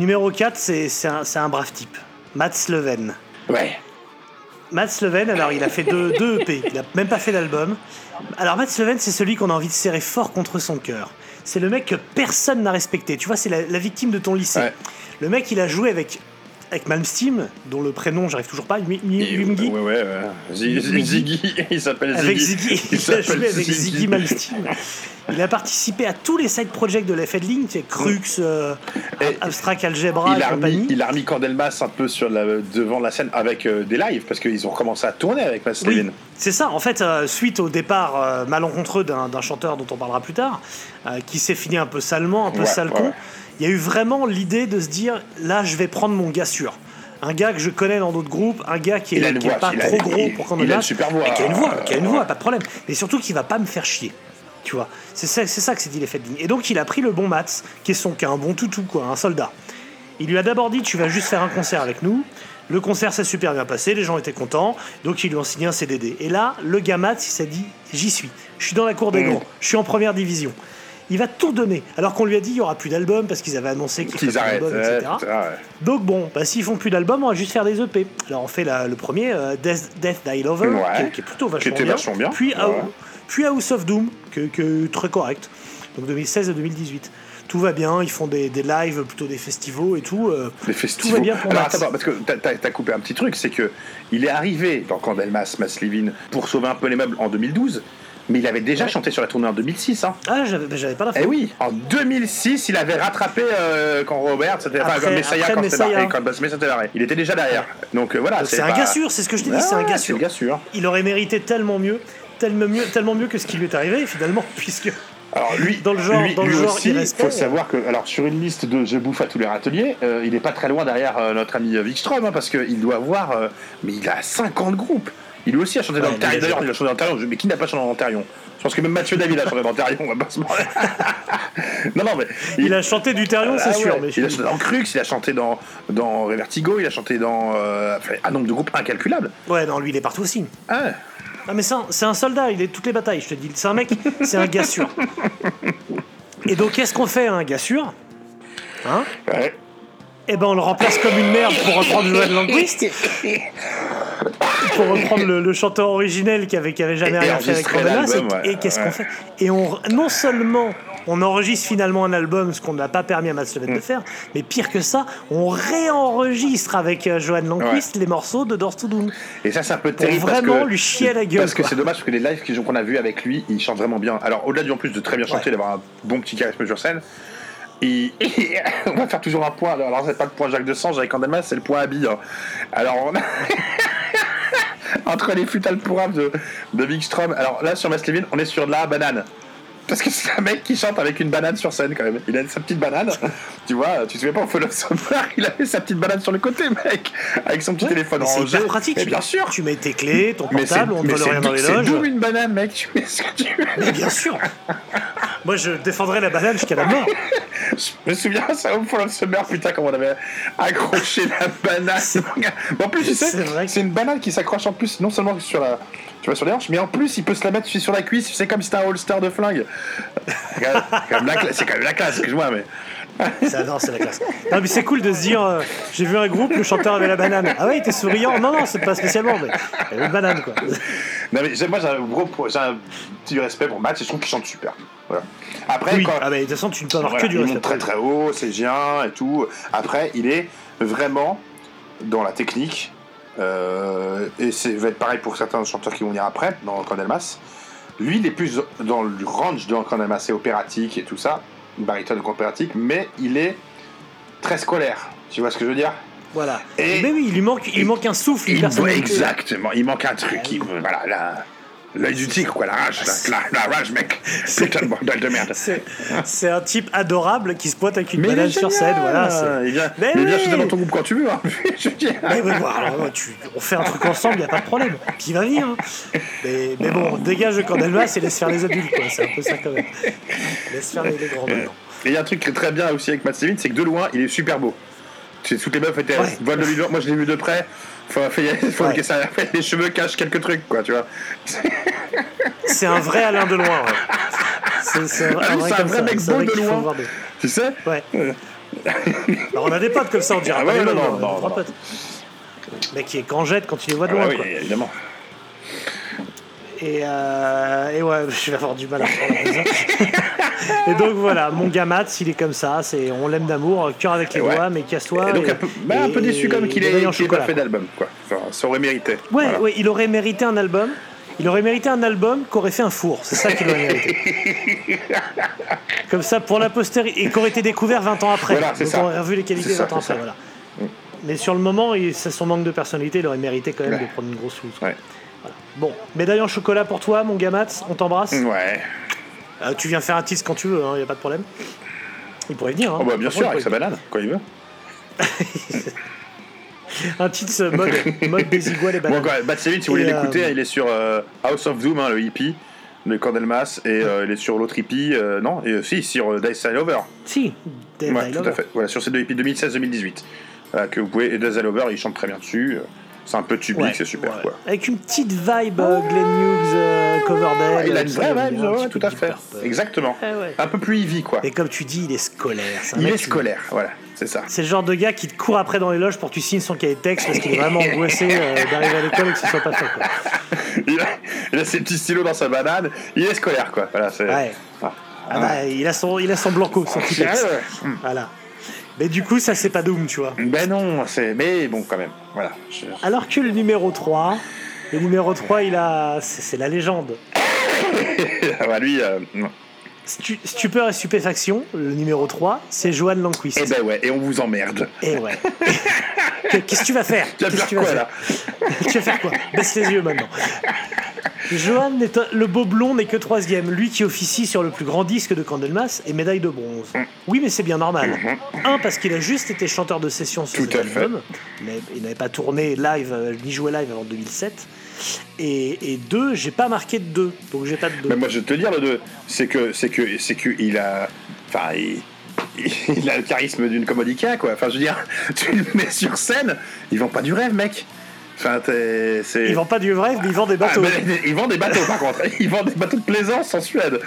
numéro 4, c'est, un, brave type. Mats Leven. ouais. Mats Leven, alors il a fait deux, deux EP, il a même pas fait d'album. Alors Mats Leven, c'est celui qu'on a envie de serrer fort contre son cœur. C'est le mec que personne n'a respecté. Tu vois, c'est la, la victime de ton lycée. Ouais. Le mec, il a joué avec, avec Malmsteen, dont le prénom, j'arrive toujours pas, Mi- Yumgi. Ouais, ouais, ouais. Ziggy, il s'appelle Ziggy. Avec Ziggy, il, [laughs] a s'appelle joué avec Ziggy Malmsteen. Il a participé à tous les side projects de la Fedling, tu sais, Crux, euh, Et Abstract Algebra il et a, remis, compagnie. il a remis Candelmas un peu sur la, devant la scène avec euh, des lives parce qu'ils ont recommencé à tourner avec Oui, Levin. c'est ça. En fait, euh, suite au départ euh, malencontreux d'un chanteur dont on parlera plus tard, euh, qui s'est fini un peu salement, un peu Ouais, sale ouais, con, ouais. Il y a eu vraiment l'idée de se dire là, je vais prendre mon gars sûr. Un gars que je connais dans d'autres groupes, un gars qui a est, qui est voix, pas il a- trop gros il- pour qu'on a une lâche, super voix, mais qui a une voix, qui a une voix, pas de problème. Mais surtout qui va pas me faire chier. Tu vois, c'est ça, c'est ça que s'est dit les Fedling. Et donc il a pris le bon Mats, qui est son, qui est un bon toutou quoi, un soldat. Il lui a d'abord dit tu vas juste faire un concert avec nous. Le concert s'est super bien passé, les gens étaient contents, donc ils lui ont signé un CDD. Et là, le gars Mats, il s'est dit j'y suis, je suis dans la cour des Mmh. grands, je suis en première division. Il va tout donner, alors qu'on lui a dit il y aura plus d'album parce qu'ils avaient annoncé qu'ils feraient arrêtent. ouais, etc. ouais. Donc bon, bah, s'ils font plus d'albums, on va juste faire des EP. Alors on fait la- le premier, euh, Death, Death Die Lover, Ouais. qui, est- qui est plutôt vachement, était bien. vachement bien. Puis, Ouais. House- puis House of Doom, est très correct. Donc 2016 et 2018. Tout va bien, ils font des, des lives, plutôt des festivals et tout. euh, Les tout festivals. va bien pour Alors, attends, parce que t'as- t'as coupé un petit truc, c'est que il est arrivé dans Candelmas, Mass Levin, pour sauver un peu les meubles en 2012, mais il avait déjà Ouais. chanté sur la tournée en 2006. Hein. Ah, j'avais bah, j'avais pas la Eh oui, en 2006, il avait rattrapé euh, quand Robert, c'était enfin, quand Messiah, quand Messiah. barré, quand c'était barré. Il était déjà derrière. Donc euh, voilà, C'est un pas- gars sûr, c'est ce que je t'ai dit, c'est un gars sûr. Il aurait mérité tellement mieux, tellement mieux, tellement mieux que ce qui lui est arrivé finalement, [laughs] puisque Alors lui, Dans le genre- lui, dans le lui genre aussi, il faut savoir que, alors sur une liste de Je bouffe à tous les râteliers, euh, il est pas très loin derrière euh, notre ami Wikström, hein, parce qu'il doit avoir, euh, mais il a 50 groupes. Il lui aussi a chanté Ouais, dans a- D'ailleurs, il a chanté dans le Therion. Mais qui n'a pas chanté dans le Therion Je pense que même Mathieu David a chanté dans le Therion, on va pas se mentir. [laughs] non, non, mais. il a chanté du c'est Ah sûr. ouais, Mais Il a chanté dans Crux, il a chanté dans, dans Revertigo, il a chanté dans euh, un nombre de groupes incalculable. Ouais, non, lui il est partout aussi. Ah, Non mais c'est un, c'est un soldat, il est toutes les batailles, je te dis. C'est un mec, [laughs] c'est un gars sûr. Et donc qu'est-ce qu'on fait à un gars sûr? Hein? Ouais. Eh ben on le remplace comme une merde pour reprendre Johan Languiste. [laughs] pour reprendre le, le chanteur originel qui avait, qui avait jamais Et- rien fait avec l'album, Et, et qu'est-ce qu'on fait Et on non seulement on enregistre finalement un album, ce qu'on n'a pas permis à Matt Slemet Mm. de faire, mais pire que ça, on réenregistre avec euh, Johan Languiste les morceaux de Doors to Doom. Et ça, c'est un peu Pour terrible. parce vraiment que- lui chier à la gueule, Parce que c'est dommage, parce que les lives qu'on a vus avec lui, il chante vraiment bien. Alors, au-delà du en plus de très bien chanter, Ouais. d'avoir un bon petit charisme sur scène, il- [laughs] on va faire toujours un point. Alors, c'est pas le point Jacques de Sange avec Candelmas, c'est le point Abby. hein. Alors, on a- [laughs] entre les futales pourrables de, de. Alors là, sur Maslevin, on est sur de la banane. Parce que c'est un mec qui chante avec une banane sur scène quand même. Il a sa petite banane. tu vois, tu te souviens pas au Follow Summer, il avait sa petite banane sur le côté, mec. Avec son petit téléphone Mais c'est rangé. hyper pratique. Mais bien sûr. Tu mets tes clés, ton Mais c'est portable, on ne vole c'est rien dans les c'est loges. d'où une banane, mec. Tu mets ce que tu veux. Mais bien sûr. Moi, je défendrai la banane jusqu'à la mort. Je me souviens, ça au Fall of Summer, putain, comment on avait accroché la banane. en plus, tu sais, C'est c'est une banane qui s'accroche en plus, non seulement sur la, tu vois, sur les hanches, mais en plus, il peut se la mettre sur la cuisse. C'est comme si c'était un holster de flingue. C'est quand même- c'est quand même la classe, excuse-moi, mais. Ça, non, c'est la classe. Non, mais c'est cool de se dire euh, j'ai vu un groupe, le chanteur avait la banane. Ah ouais, il était souriant. Non, non, c'est pas spécialement, mais il avait une banane, quoi. Non, mais moi, j'ai un gros, j'ai un petit respect pour Matt, et je trouve qu'il chante super. Voilà. Après, Oui, quand, ah, mais de toute façon, tu ne peux avoir Voilà, que du il respect. monte très très haut, c'est bien et tout. Après, il est vraiment dans la technique. Euh, et c'est va être pareil pour certains chanteurs qui vont venir après, dans Candelmas. Lui, il est plus dans le range de Candelmas, c'est opératique et tout ça, baryton opératique, mais il est très scolaire. Tu vois ce que je veux dire? Voilà. Et- mais oui, il lui manque, il lui manque un souffle, il. Exactement, il manque un truc. il- voilà, la- l'œil du tigre, quoi, la rage, la, la- la rage, mec. Putain de bordel de merde. C'est, un type adorable qui se pointe avec une Mais banane est sur scène. Voilà, il vient, Mais il vient oui. chanter dans ton groupe quand tu veux. hein. [laughs] Je dire. Mais, mais bon, alors, ouais, tu- on fait un truc ensemble, il n'y a pas de problème. Il va venir. hein. Mais, mais bon, dégage de Cordelmas et laisse faire les adultes, quoi. C'est un peu ça quand même. Laisse faire les, les grands maintenant. Et il y a un truc qui est très bien aussi avec Matt Stevens, c'est que de loin, il est super beau. Toutes les meufs étaient Ouais. de lui. Moi, je l'ai vu de près. Faut, faut, faut Ouais. que ça, [laughs] les cheveux cachent quelques trucs, quoi, tu vois. C'est un vrai Alain de loin. Ouais. C'est, un, Ah vrai ça, mec beau de loin. Tu sais Ouais. Alors, on a des potes comme ça, on dirait Ah ouais, non, non, non, trois non. potes. Mec qui est cangette quand tu les vois de Ah loin. oui, quoi. évidemment. Et, euh, et ouais, [laughs] je vais avoir du mal à prendre. [laughs] Et donc voilà, mon gars Mats, il est comme ça, c'est on l'aime d'amour, cœur avec les ouais. doigts, mais casse-toi. Et donc, un peu, bah, un peu et- déçu comme qu'il ait ait pas fait d'album, quoi. Enfin, ça aurait mérité. Ouais, Voilà. ouais, il aurait mérité un album. Il aurait mérité un album qu'aurait fait un four. C'est ça qu'il aurait mérité. [laughs] Comme ça, pour la postérité. Et qu'aurait été découvert 20 ans après. Voilà, Donc ça. on aurait revu les qualités ça, 20 ans après. ça. Voilà. Mais sur le moment, il- c'est son manque de personnalité, il aurait mérité quand même Ouais. de prendre une grosse loose. Ouais. Bon, médaille en chocolat pour toi, mon gars Mats, on t'embrasse. Ouais. Euh, tu viens faire un tease quand tu veux, il n'y a pas de problème. Il pourrait venir. Hein. Oh, bah, bien sûr, avec sa banane, quand il veut. [laughs] Un tease euh, mode, mode des iguales et Bon, bananes. Savage, si vous voulez euh, l'écouter, il est sur euh, House of Doom, hein, le hippie, de Cordelmas, et euh, il est sur l'autre hippie, non, et, si, sur Dice Style Over. Si, Ouais, tout à fait. Voilà, sur ces deux hippies 2016-2018. Voilà, que vous pouvez, et Dice Over, il chante très bien dessus. Euh, C'est un peu tubique, Ouais, c'est super, ouais. quoi. Avec une petite vibe euh, Glenn Hughes, euh, Coverdale. Ouais, il a euh, une ça, vraie vibe, un ouais, tout à fait. Exactement. Ah ouais. Un peu plus heavy, quoi. Et comme tu dis, il est scolaire. Il est qui- scolaire, voilà, c'est ça. C'est le genre de gars qui te court après dans les loges pour que tu signes son cahier de texte parce qu'il est vraiment [laughs] angoissé euh, d'arriver à l'école et que ce soit pas fait. Quoi. [laughs] Il a, il a ses petits stylos dans sa banane, il est scolaire, quoi. Voilà. Ah. Ah bah, il a son, il a son blanco, son petit Ouais, texte. ouais. Voilà. Mais du coup, ça c'est pas Doom, tu vois. Ben non, c'est. Mais bon, quand même. Voilà. Je- Alors que le numéro 3, le numéro 3, il a. C'est c'est la légende. [laughs] Ah bah, lui, euh, non. Stu- stupeur et stupéfaction, le numéro 3, c'est Johan Lanquist. Eh ben ouais, et on vous emmerde. Et ouais. [laughs] Qu'est-ce que tu vas faire Tu vas faire que tu vas quoi, faire là Tu vas faire quoi Baisse les yeux maintenant. Johan, n'est un- le beau blond, n'est que troisième. Lui qui officie sur le plus grand disque de Candlemas et médaille de bronze. Mm. Oui, mais c'est bien normal. Un, parce qu'il a juste été chanteur de session sur Tout cet fait. album. Il n'avait pas tourné live, euh, ni joué live avant 2007. Et, et deux, j'ai pas marqué de deux. Donc j'ai pas de deux. Mais moi, je vais te dire le 2, c'est que c'est que c'est que il a, enfin, il, [laughs] il a le charisme d'une commodica, quoi. Enfin, je veux dire, [laughs] tu le mets sur scène, ils vont pas du rêve, mec. Enfin, c'est. Ils vendent pas du rêve, mais ils vendent des Ah, bateaux. mais ils vendent des bateaux par contre. [laughs] Ils vendent des bateaux de plaisance en Suède.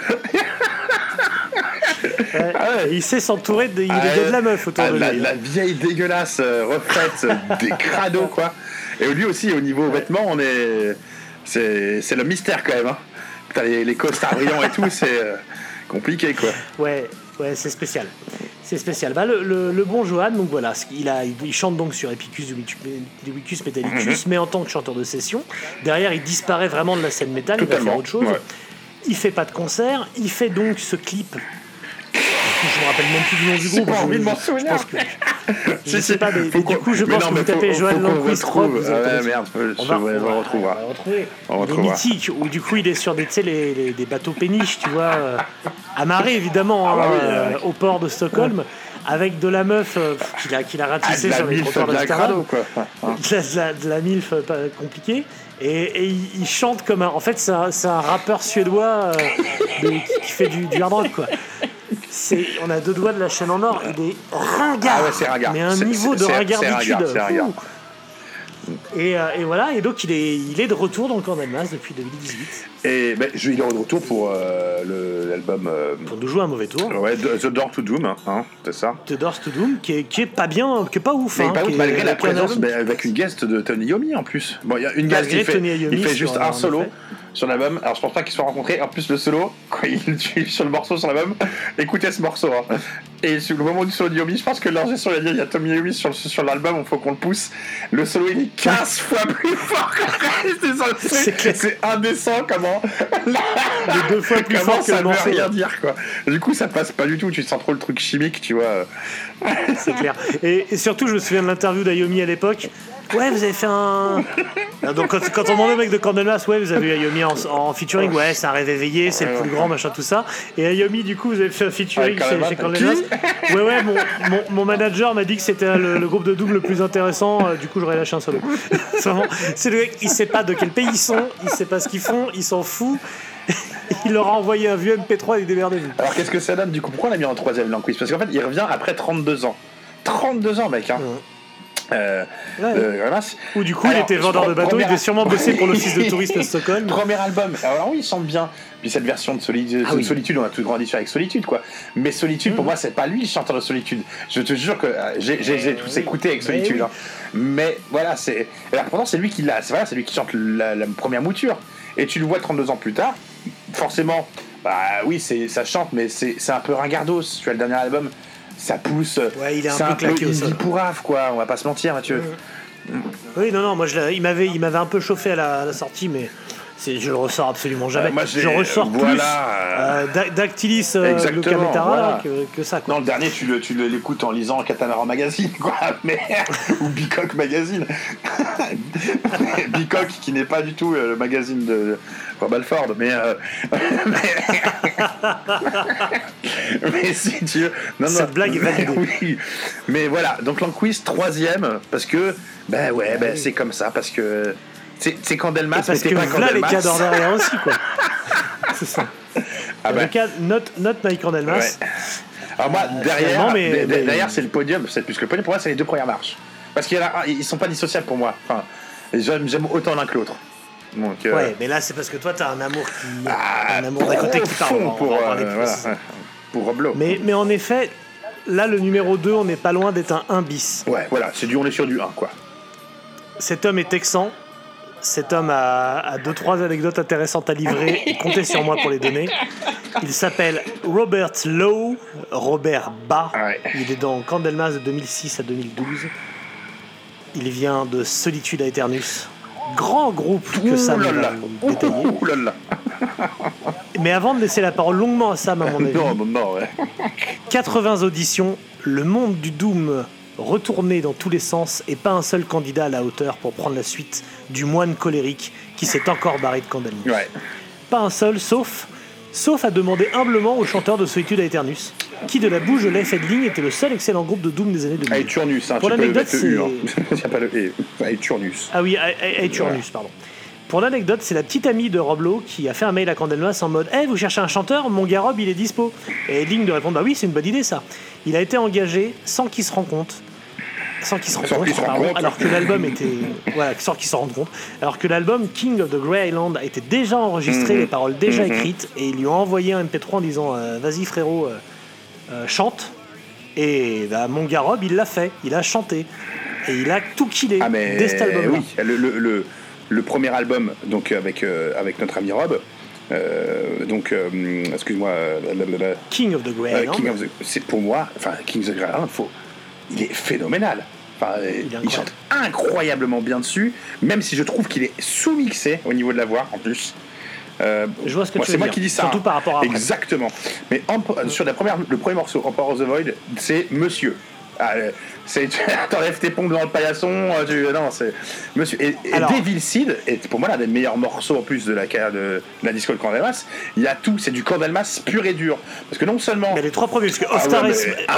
Ouais. Ah ouais. Il sait s'entourer de, il est de la meuf autour Ah, de la, lui. la vieille dégueulasse euh, refaite euh, des crados quoi. Et lui aussi au niveau vêtements on est c'est le mystère quand même. Hein. Les, les costards brillants et tout [laughs] c'est euh, compliqué quoi. Ouais, ouais, c'est spécial. C'est spécial. Bah, le, le- le bon Johan, donc voilà, qu'il a, il, il chante donc sur Epicus du Vicus- du Vicus Metallicus, mais en tant que chanteur de session. Derrière, il disparaît vraiment de la scène métal, il va faire autre chose. ouais. Il fait pas de concert, il fait donc ce clip. [laughs] Je me rappelle même plus du nom du groupe. pas je- envie de m'en je souvenir. pense [laughs] que- Je Si, sais pas, mais, du coup, je pense que vous tapez Johan. Rock, Ah merde, On va- retrouvera. on retrouvera. mythique, où du coup il est sur des, les, les- des bateaux péniches, tu vois, euh, amarrés évidemment Ah bah euh, au port de Stockholm, avec de la meuf euh, qu'il a, qu'il a Ah, la sur les de la d'Amsterdam. crado quoi. [laughs] De la, de la- de la milf euh, pas compliquée. Et, et il, il chante comme un. En fait, c'est un, rappeur suédois euh, de- qui, qui fait du, du hard rock, quoi. C'est, on a deux doigts de la chaîne en or. Il est ringard. Ah ouais, c'est ringard. Mais un niveau de c'est- ringarditude. ringard. Et, euh, et voilà. Et donc, il est, il est de retour dans le camp d'Almas depuis 2018 Et ben, je, il est de retour pour euh, l'album euh, pour nous jouer un mauvais tour. ouais, The Door to Doom, hein, hein, c'est ça. The Doors to Doom, qui est, qui est pas bien, qui est pas ouf. Mais hein, malgré la présence, avec une guest de Tony Yomi en plus. Bon, il y a une guest qui fait, Tony Iommi il fait juste un solo sur l'album. Alors je pense pas qu'ils se soient rencontrés. En plus, le solo, [laughs] quand il tue sur le morceau sur l'album, [laughs] écoutez ce morceau. hein. Et sur le moment du solo de Yomi, je pense que l'ingé son il a dit il y a Tommy Yomi sur, le- sur l'album, il faut qu'on le pousse. Le solo il est 15 fois plus fort que le reste. C'est- indécent comment. Est deux fois plus comment fort que ça le veut rien dire quoi. Du coup, ça passe pas du tout. Tu sens trop le truc chimique, tu vois. C'est clair. Et, et surtout, je me souviens de l'interview d'Ayomi à l'époque. Ouais, vous avez fait un. [laughs] Ah, Donc, quand, quand on demandait au mec de Candlemas, ouais, vous avez eu Ayomi en, en featuring, ouais, c'est un rêve éveillé, c'est le plus grand, machin, tout ça. Et Ayomi, du coup, vous avez fait un featuring Avec chez, Candlemas, chez Candlemas. Ouais, ouais, mon, mon, mon manager m'a dit que c'était le, le groupe de double le plus intéressant, euh, du coup, j'aurais lâché un solo. [laughs] C'est le mec, il sait pas de quel pays ils sont, il sait pas ce qu'ils font, il s'en fout. [laughs] Il leur a envoyé un vieux MP3 et démerdez-vous. Alors qu'est-ce que ça donne du coup? Pourquoi on l'a mis en troisième Lanquist? Parce qu'en fait, il revient après 32 ans. 32 ans, mec. Hein. Euh, Ouais. euh. Ou du coup, Alors, il était vendeur de bateaux, il devait sûrement bosser pour l'office de [laughs] tourisme à Stockholm. Premier album. Alors oui, il chante bien. Puis cette version de Solitude, Ah oui. Solitude on a tout grandi sur avec Solitude, quoi. Mais Solitude, pour moi, c'est pas lui le chanteur de Solitude. Je te jure que euh, j'ai tous écouté avec Mais Solitude. oui. hein. Mais voilà, c'est. alors, Pourtant, c'est lui qui l'a. C'est voilà, c'est lui qui chante la, la première mouture. Et tu le vois 32 ans plus tard. Forcément, bah oui, c'est ça chante, mais c'est c'est un peu ringardos. Tu vois le dernier album, ça pousse. Ouais, il est un c'est peu claqué au indie sol. pourrave, quoi. On va pas se mentir, Mathieu. Oui, non, non, moi je il m'avait, un peu chauffé à la, à la sortie, mais je le ressors absolument jamais. Euh, moi, j'ai- je ressors voilà, plus euh, Da- Dactylis euh, Exactement, Luca Metara voilà. que, que ça. Quoi. Non, le dernier, tu le- tu le- l'écoutes en lisant Catamaran Magazine, quoi. [laughs] Mais, ou Bicoque Magazine. [laughs] Bicoque, qui n'est pas du tout euh, le magazine de Rob Alford, mais. euh, [laughs] mais, mais si tu veux. Non, Cette blague est validée. Oui. Mais voilà, donc Lanquist, troisième, parce que. Ben ouais, ben c'est comme ça, parce que. C'est Candelmas, parce mais que pas voilà les Candelmas. cadres derrière aussi, quoi. [laughs] c'est ça. Ah ben, Le cas, note, note Mike Cornelmas. Ouais. Alors moi, derrière, finalement, mais- de- de- mais- derrière c'est le podium, c'est plus que le podium. Pour moi, c'est les deux premières marches. Parce qu'ils ils sont pas dissociables pour moi. Enfin, j'aime autant l'un que l'autre. Donc, euh, Ouais, mais là c'est parce que toi t'as un amour qui, ah, un amour d'un côté qui parle. pour, euh, voilà, pour Rob Lowe. Mais, mais en effet, là le numéro 2, on n'est pas loin d'être un 1 bis. Ouais, voilà, c'est du, on est sur du 1, quoi. Cet homme est texan. Cet homme a, a deux trois anecdotes intéressantes à livrer [laughs] et comptez sur moi pour les donner. Il s'appelle Robert Lowe, Robert Ba. Ouais. Il est dans Candlemas de 2006 à 2012. Il vient de Solitude à Eternus. Grand groupe que Sam là. Mais avant de laisser la parole longuement à Sam, à mon [laughs] avis, Non, non, non, ouais. 80 auditions, le monde du Doom retourné dans tous les sens et pas un seul candidat à la hauteur pour prendre la suite du moine colérique qui s'est encore barré de. Ouais. Pas un seul, sauf, sauf à demander humblement au chanteur de Solitude à Eternus, qui de la bouche de Leif Edling était le seul excellent groupe de Doom des années 2000. Allez, Turnus, hein, Pour l'anecdote, c'est- hein. [laughs] Il n'y a pas le E. Allez, Turnus. Ah oui, Eternus, pardon. Pour l'anecdote, c'est la petite amie de Roblo qui a fait un mail à Candelmas en mode Eh, vous cherchez un chanteur Mon gars Rob, il est dispo. Et Edling de répondre Bah oui, c'est une bonne idée ça. Il a été engagé sans qu'il se rende compte. Sans qu'ils se rendent compte, se alors que l'album était voilà sans qu'ils s'en rendent compte alors que l'album King of the Grey Island a été déjà enregistré Mhm. les paroles déjà Mhm. écrites et ils lui ont envoyé un MP3 en disant euh, vas-y frérot euh, euh, chante et bah, mon gars Rob il l'a fait il a chanté et il a tout killé Ah mais dès cet album oui, le, le, le, le premier album donc avec avec notre ami Rob. euh, donc euh, excuse-moi King of the Grey euh, Island King of the- c'est pour moi enfin King of the Grey Island, faut il est phénoménal. Enfin, il, chante incroyablement bien dessus, même si je trouve qu'il est sous-mixé au niveau de la voix en plus. Euh, Je vois ce que moi, tu c'est veux moi dire, qui dis ça. surtout hein. par rapport à après. Exactement. Mais en- sur la première, le premier morceau, Emperor of the Void, c'est Monsieur. Ah, euh, c'est [laughs] t'enlèves tes pompes dans le paillasson. euh, Tu, non, c'est Monsieur. Et, et Alors- Devil Seed est pour moi l'un des meilleurs morceaux en plus de la carrière de, de la disco de Candelmas. Il y a tout, c'est du Candelmas pur et dur. Parce que non seulement mais les trois premiers parce que Ah Off Star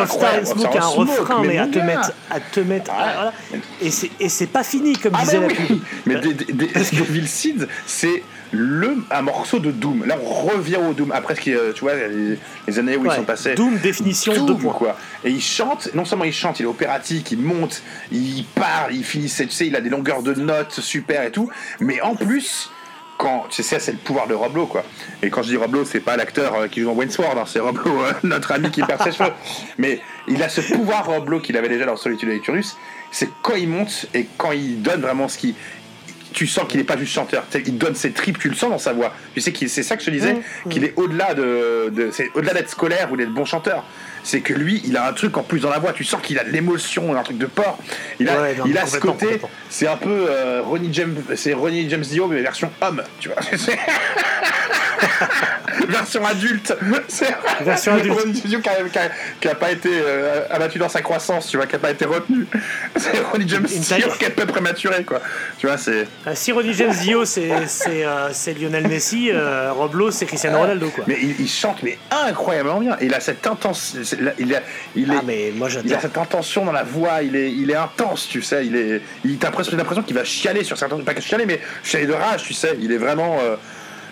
incroyable, Smoke a un Smoke, refrain mais mais à te mettre à te mettre ah, voilà. et c'est et c'est pas fini comme Ah disait bah la oui. pub Mais Devil Seed, c'est le un morceau de Doom. Là, on revient au Doom après ce qui, euh, tu vois, les, les années où Ouais. ils sont passés. Doom définition Doom, quoi. Et il chante, non seulement il chante, il est opératique, il monte, il parle, il finit, tu sais, il a des longueurs de notes super et tout, mais en plus, quand, tu sais, c'est le pouvoir de Roblo, quoi. Et quand je dis Roblo, c'est pas l'acteur euh, qui joue dans Waynesword, hein, c'est Roblo, euh, notre ami qui perd ses [laughs] cheveux. Mais il a ce pouvoir Roblo qu'il avait déjà dans Solitude et Turnus, c'est quand il monte et quand il donne vraiment ce qui tu sens qu'il n'est pas juste chanteur. Il donne ses tripes, tu le sens dans sa voix. Tu sais qu'il c'est ça que je te disais, Mmh, qu'il est au-delà de, de- c'est au-delà d'être scolaire ou d'être bon chanteur. C'est que lui, il a un truc en plus dans la voix. Tu sens qu'il a de l'émotion, un truc de porc. Il a, Ouais, non, il a ce côté. C'est un peu euh, Ronnie James, c'est Ronnie James Dio mais version homme, tu vois. [laughs] Version adulte. Version adulte. Ronnie James Dio qui a, qui a- qui a pas été euh, abattu dans sa croissance, tu vois, qui a pas été retenu. C'est Ronnie James Une Dio qui est peu prématuré, quoi. Tu vois, c'est. Euh, si Ronnie James Dio c'est euh, Lionel Messi euh, Roblo c'est Cristiano Ronaldo quoi Mais il, il chante mais incroyablement bien. Il a cette intense, il a, il est, ah mais moi il a cette intention dans la voix. Il est, il est intense, tu sais. Il est, il l'impression, qu'il va chialer sur certains, pas que chialer, mais chialer de rage, tu sais. Il est vraiment, euh,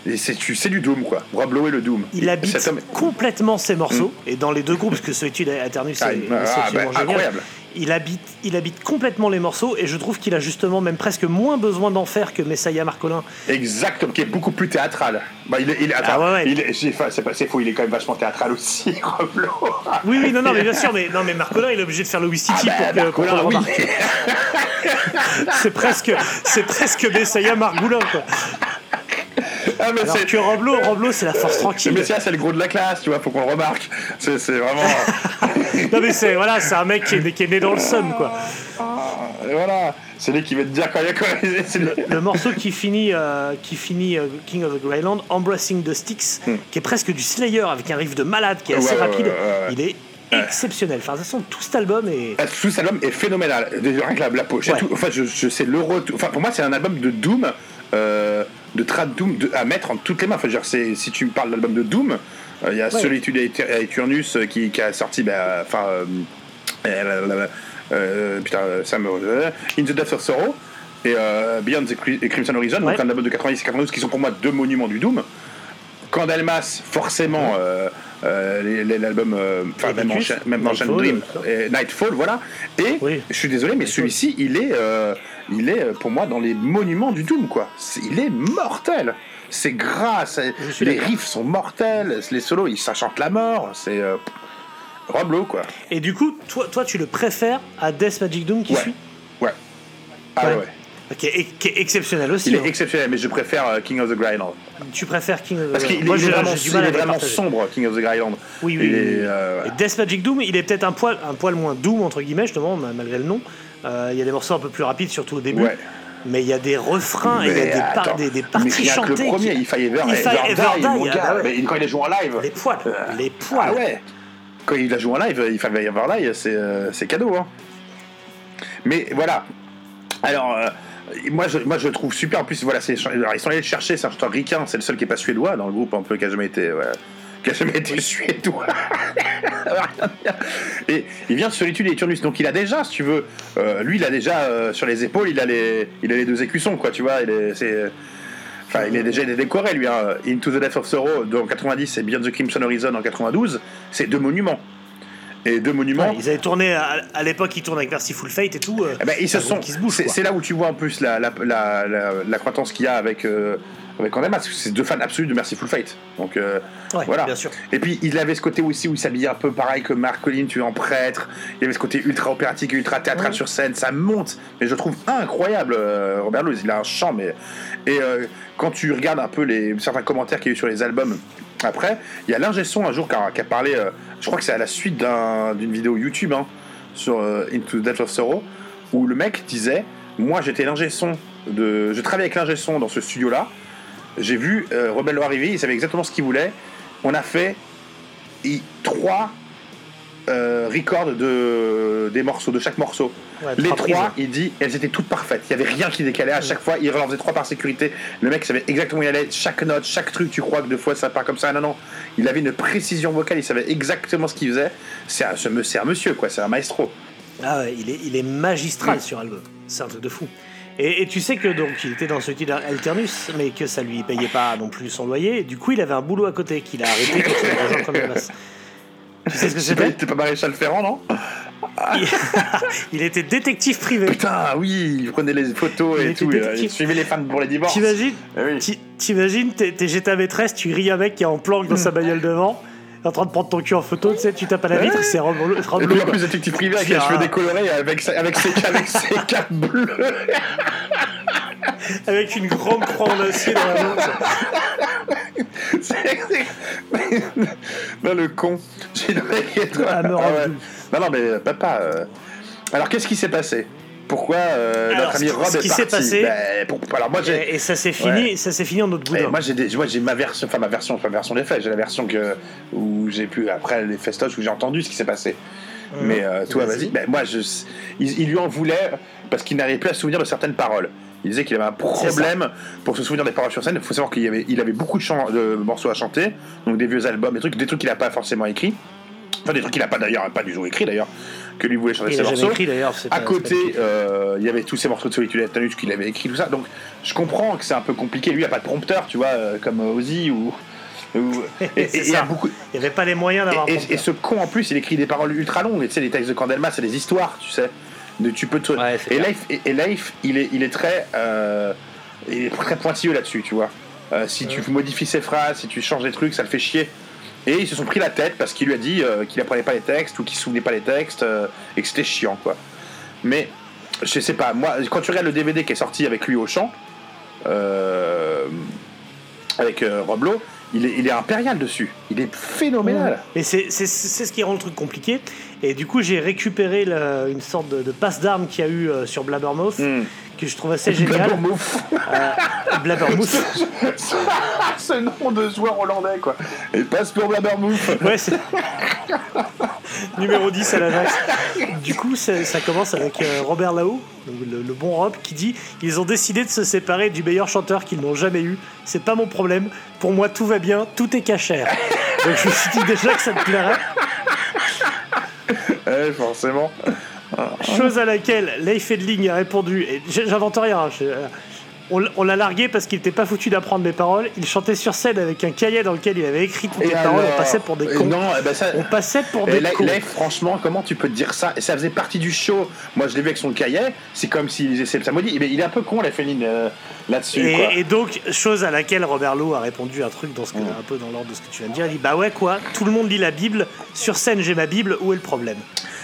et c'est, du doom quoi. Rob Lowe le doom. il habite homme- complètement ses morceaux et dans les deux groupes parce que Solitude Aternus c'est Ah, c'est ah, bah, incroyable. Il habite il habite complètement les morceaux et je trouve qu'il a justement même presque moins besoin d'en faire que Messiah Marcolin Exactement, qui est beaucoup plus théâtral. Bah, il il attends, Ah ouais, c'est, faux, il est quand même vachement théâtral aussi, [laughs] Rob Lowe. oui oui non non mais bien sûr mais non mais Marcolin il est obligé de faire le Wistiti Ah, pour bah, que pour oui. [laughs] c'est presque c'est presque Messiah Margoulin quoi Ah, mais alors c'est- que Roblo Roblo c'est la force Le tranquille Messia, c'est le gros de la classe, tu vois, faut qu'on le remarque. C'est, c'est vraiment. [laughs] non mais c'est voilà c'est un mec qui est, qui est né dans le sun quoi Et voilà, c'est lui qui va te dire quand il y a quoi. [laughs] c'est le morceau qui finit, euh, qui finit euh, King of the Greyland, Embracing the Sticks, qui est presque du Slayer avec un riff de malade qui est assez Hmm. Ouais, rapide. ouais, ouais, ouais. Il est exceptionnel. Enfin, de toute façon, tout cet album est. Ah, Tout cet album est phénoménal. Rien que la, la tout- enfin, je, je sais le retour. Enfin, pour moi, c'est un album de Doom, euh, de trad Doom de- à mettre en toutes les mains. Enfin, dire, si tu me parles de l'album de Doom, euh, il y a Ouais. Solitude et Eter- et Eternus euh, qui, qui a sorti, bah, enfin, euh, putain, Sam, euh, In the Depth of Sorrow et Beyond the Crimson Horizon, Ouais. donc un album de 90 et 92 qui sont pour moi deux monuments du Doom. Candelmas, forcément, l'album, euh, même, même Nightfall, Dream, et Nightfall, voilà. Et Oui. je suis désolé, mais celui-ci, il est, euh, il est euh, pour moi dans les monuments du Doom, quoi. Il est mortel. C'est suis les riffs sont mortels, les solos, ils- ça chante la mort. C'est euh, quoi. Et du coup, toi, toi, tu le préfères à Death Magic Doom qui Ouais. suit? Ouais. Ah Ouais. ouais. Qui est, qui est exceptionnel aussi. Il est hein. exceptionnel, mais je préfère euh, King of the Greyland. Tu préfères King of the Parce qu'il Moi, est vraiment, il est les vraiment partager. sombre, King of the Greyland. Oui, oui. Euh, Death Magic Doom, il est peut-être un poil, un poil moins Doom, entre guillemets, justement, ma- malgré le nom. Euh, Il y a des morceaux un peu plus rapides, surtout au début. Ouais. Mais il y a des refrains et il y a des, par- des, des mais parties rien que chantées. le premier, qui- il faille Ever, Il faille Ever Die, mon ah gars. ouais. Mais quand il a joué en live. Les poils, les poils. Ah ouais Quand il a joué en live, il fallait Ever Die, c'est cadeau. Hein. Mais voilà. Alors, moi, je, moi je le trouve super. En plus, voilà, c'est- alors, ils sont allés le chercher, c'est un chanteur ricain, c'est le seul qui est pas suédois dans le groupe, un peu, qui a jamais été. ouais, qui a jamais été suédois. [laughs] Et il vient de Solitude et Turnus, donc il a déjà, si tu veux, euh, lui il a déjà euh, sur les épaules, il a les, il a les deux écussons, quoi, tu vois. Il est, c'est, Enfin, il est déjà il est décoré, lui. Hein. Into the Death of Sorrow en 90 et Beyond the Crimson Horizon en 92, c'est deux monuments. Et deux monuments. Ouais, ils avaient tourné à, à l'époque, ils tournaient avec Merciful Fate et tout. euh, Eh ben, ils se un sont. c'est là où tu vois en plus la, la, la, la, la croissance qu'il y a avec. Euh, avec parce que c'est deux fans absolus de Merciful Fate. Donc euh, Ouais, voilà. bien sûr. Et puis il avait ce côté aussi où il s'habillait un peu pareil que Mark Collin, tu es en prêtre. Il avait ce côté ultra opératique et ultra théâtral sur scène. Ça monte. Mais je trouve incroyable, euh, Robert Louis. Il a un chant, mais. Et quand tu regardes un peu les, certains commentaires qu'il y a eu sur les albums après, il y a l'ingé son un jour qui a, parlé. euh, je crois que c'est à la suite d'un- d'une vidéo YouTube hein, sur euh, Into Death of Sorrow où le mec disait Moi j'étais l'ingé son de. Je travaillais avec l'ingé son dans ce studio là. J'ai vu euh, Rebel Low arriver, il savait exactement ce qu'il voulait. On a fait i- trois euh, records de, des morceaux, de chaque morceau. Ouais, Les trois il dit, elles étaient toutes parfaites. Il y avait rien qui décalait. À chaque fois, il en faisait trois par sécurité. Le mec savait exactement où il allait. Chaque note, chaque truc, tu crois que deux fois ça part comme ça. Non, non. Il avait une précision vocale. Il savait exactement ce qu'il faisait. C'est un, c'est un monsieur, quoi. C'est un maestro. Ah ouais, il est, il est magistral Mm. sur album. C'est un truc de fou. Et, et tu sais que donc il était dans ce titre Alternus, mais que ça lui payait pas non plus son loyer. Du coup, il avait un boulot à côté qu'il a arrêté quand il a rejoint Candlemas. Tu sais ce que [laughs] c'était était pas maréchal Ferrand, non [laughs] il, était détective privé. Putain, oui, il prenait les photos Il et tout. détective. Il suivait les fans pour les divorces. T'imagines Eh oui. T'imagines, t'es t'es chez ta maîtresse, tu ris un mec qui est en planque dans sa bagnole devant, en train de prendre ton cul en photo, tu sais, tu tapes à la vitre, c'est Rob Et puis en plus, détective privé avec les cheveux décolorés, avec, ses, avec ses [laughs] capes bleues. avec une grande croix en acier dans la main. [laughs] Non, le con. J'ai le mec Ah, ouais. fou. Non, non, mais euh, papa. euh, Alors, qu'est-ce qui s'est passé? Pourquoi euh, Alors, notre ami Rob est qui parti? passé- Ben, pour- Alors, moi, j'ai. Et, et ça s'est fini, Ouais. ça s'est fini en autre boudin. moi j'ai des- moi j'ai ma version enfin ma version pas ma version des faits j'ai la version que où j'ai pu après les festoches où j'ai entendu ce qui s'est passé mais euh, toi Vas-y. Ben, moi je il, il lui en voulait parce qu'il n'arrivait plus à se souvenir de certaines paroles il disait qu'il avait un problème pour se souvenir des paroles sur scène il faut savoir qu'il avait il avait beaucoup de, de morceaux à chanter donc des vieux albums des trucs des trucs qu'il n'a pas forcément écrits enfin des trucs qu'il n'a pas d'ailleurs pas du tout écrit d'ailleurs que lui voulait chanter il ses morceaux écrit à pas- côté, euh, il y avait tous ces morceaux de Solitude Tanus qu'il avait écrit, tout ça. Donc, je comprends que c'est un peu compliqué. Lui, il n'y a pas de prompteur, tu vois, euh, comme euh, Ozzy ou. ou- et, [laughs] et- C'est et il beaucoup. N'y avait pas les moyens d'avoir Et, et- ce con, en plus, il écrit des paroles ultra longues. Et tu sais, les textes de Candelma, c'est des histoires, tu sais. Tu peux te... Ouais, et, Leif, il est, il est très. euh, il est très pointilleux là-dessus, tu vois. Euh, si tu modifies ses phrases, si tu changes des trucs, ça le fait chier. Et ils se sont pris la tête parce qu'il lui a dit euh, qu'il apprenait pas les textes ou qu'il se souvenait pas les textes et que c'était chiant, quoi. Mais je sais pas, moi, quand tu regardes le DVD qui est sorti avec lui au chant, avec Rob Lowe, il est, il est impérial dessus. Il est phénoménal. C'est- c'est ce qui rend le truc compliqué. Et du coup, j'ai récupéré la- une sorte de, de passe d'armes qu'il y a eu euh, sur Blabbermouth, Hmm. que je trouve assez génial. Blabbermouth. Euh, Blabbermouth. [laughs] Ce nom de joueur hollandais, quoi. Et passe pour Blabbermouth. Ouais, c'est. Numéro 10 à l'Ajax. Du coup, ça, ça commence avec euh, Robert Lao, le, le bon Rob, qui dit Ils ont décidé de se séparer du meilleur chanteur qu'ils n'ont jamais eu. C'est pas mon problème. Pour moi, tout va bien, tout est cachère. Donc je me suis dit déjà que ça te plairait. Ouais, forcément. Chose à laquelle Leif Edling a répondu, et j'invente rien, je- on, l'a largué parce qu'il n'était pas foutu d'apprendre mes paroles. Il chantait sur scène avec un cahier dans lequel il avait écrit toutes les paroles. On passait pour des cons. Non, eh ben ça. On passait pour des là, cons. là, franchement, comment tu peux te dire ça? Et ça faisait partie du show. Moi, je l'ai vu avec son cahier. C'est comme s'il essaie ça maudit. Mais il est un peu con, la Féline, euh, là-dessus. quoi. Et, et donc, chose à laquelle Robert Lowe a répondu un truc dans ce que, un peu dans l'ordre de ce que tu viens de dire. Il dit Bah ouais, quoi, tout le monde lit la Bible. Sur scène, j'ai ma Bible. Où est le problème?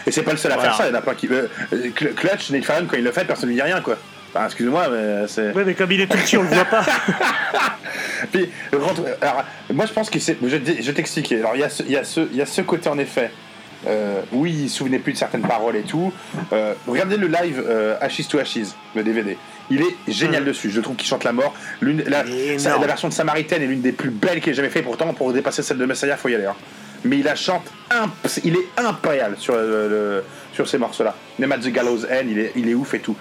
Et c'est pas le seul à Voilà. faire ça. Il y en a plein qui. euh, euh, Cl- Clutch, Nate Farron, quand il le fait, personne ne dit rien, quoi. Enfin, excuse-moi, mais c'est. Ouais, mais comme il est tout petit, on le voit pas. [laughs] Puis, rentre- alors, moi, je pense que c'est. Je, te- je t'explique. Alors, il y, a ce- il y, a ce- il y a ce côté, en effet. euh, oui, il se souvenait plus de certaines paroles et tout. Euh, regardez le live euh, Ashes to Ashes, le DVD. Il est génial dessus. Je trouve qu'il chante la mort. L'une, la, sa- la version de Samaritaine est l'une des plus belles qu'il ait jamais fait. Pourtant, pour dépasser celle de Messiah, faut y aller. hein. Mais il la chante. imp- il est impérial sur, le- sur ces morceaux-là. Même à The Gallows End, il est, il est ouf et tout.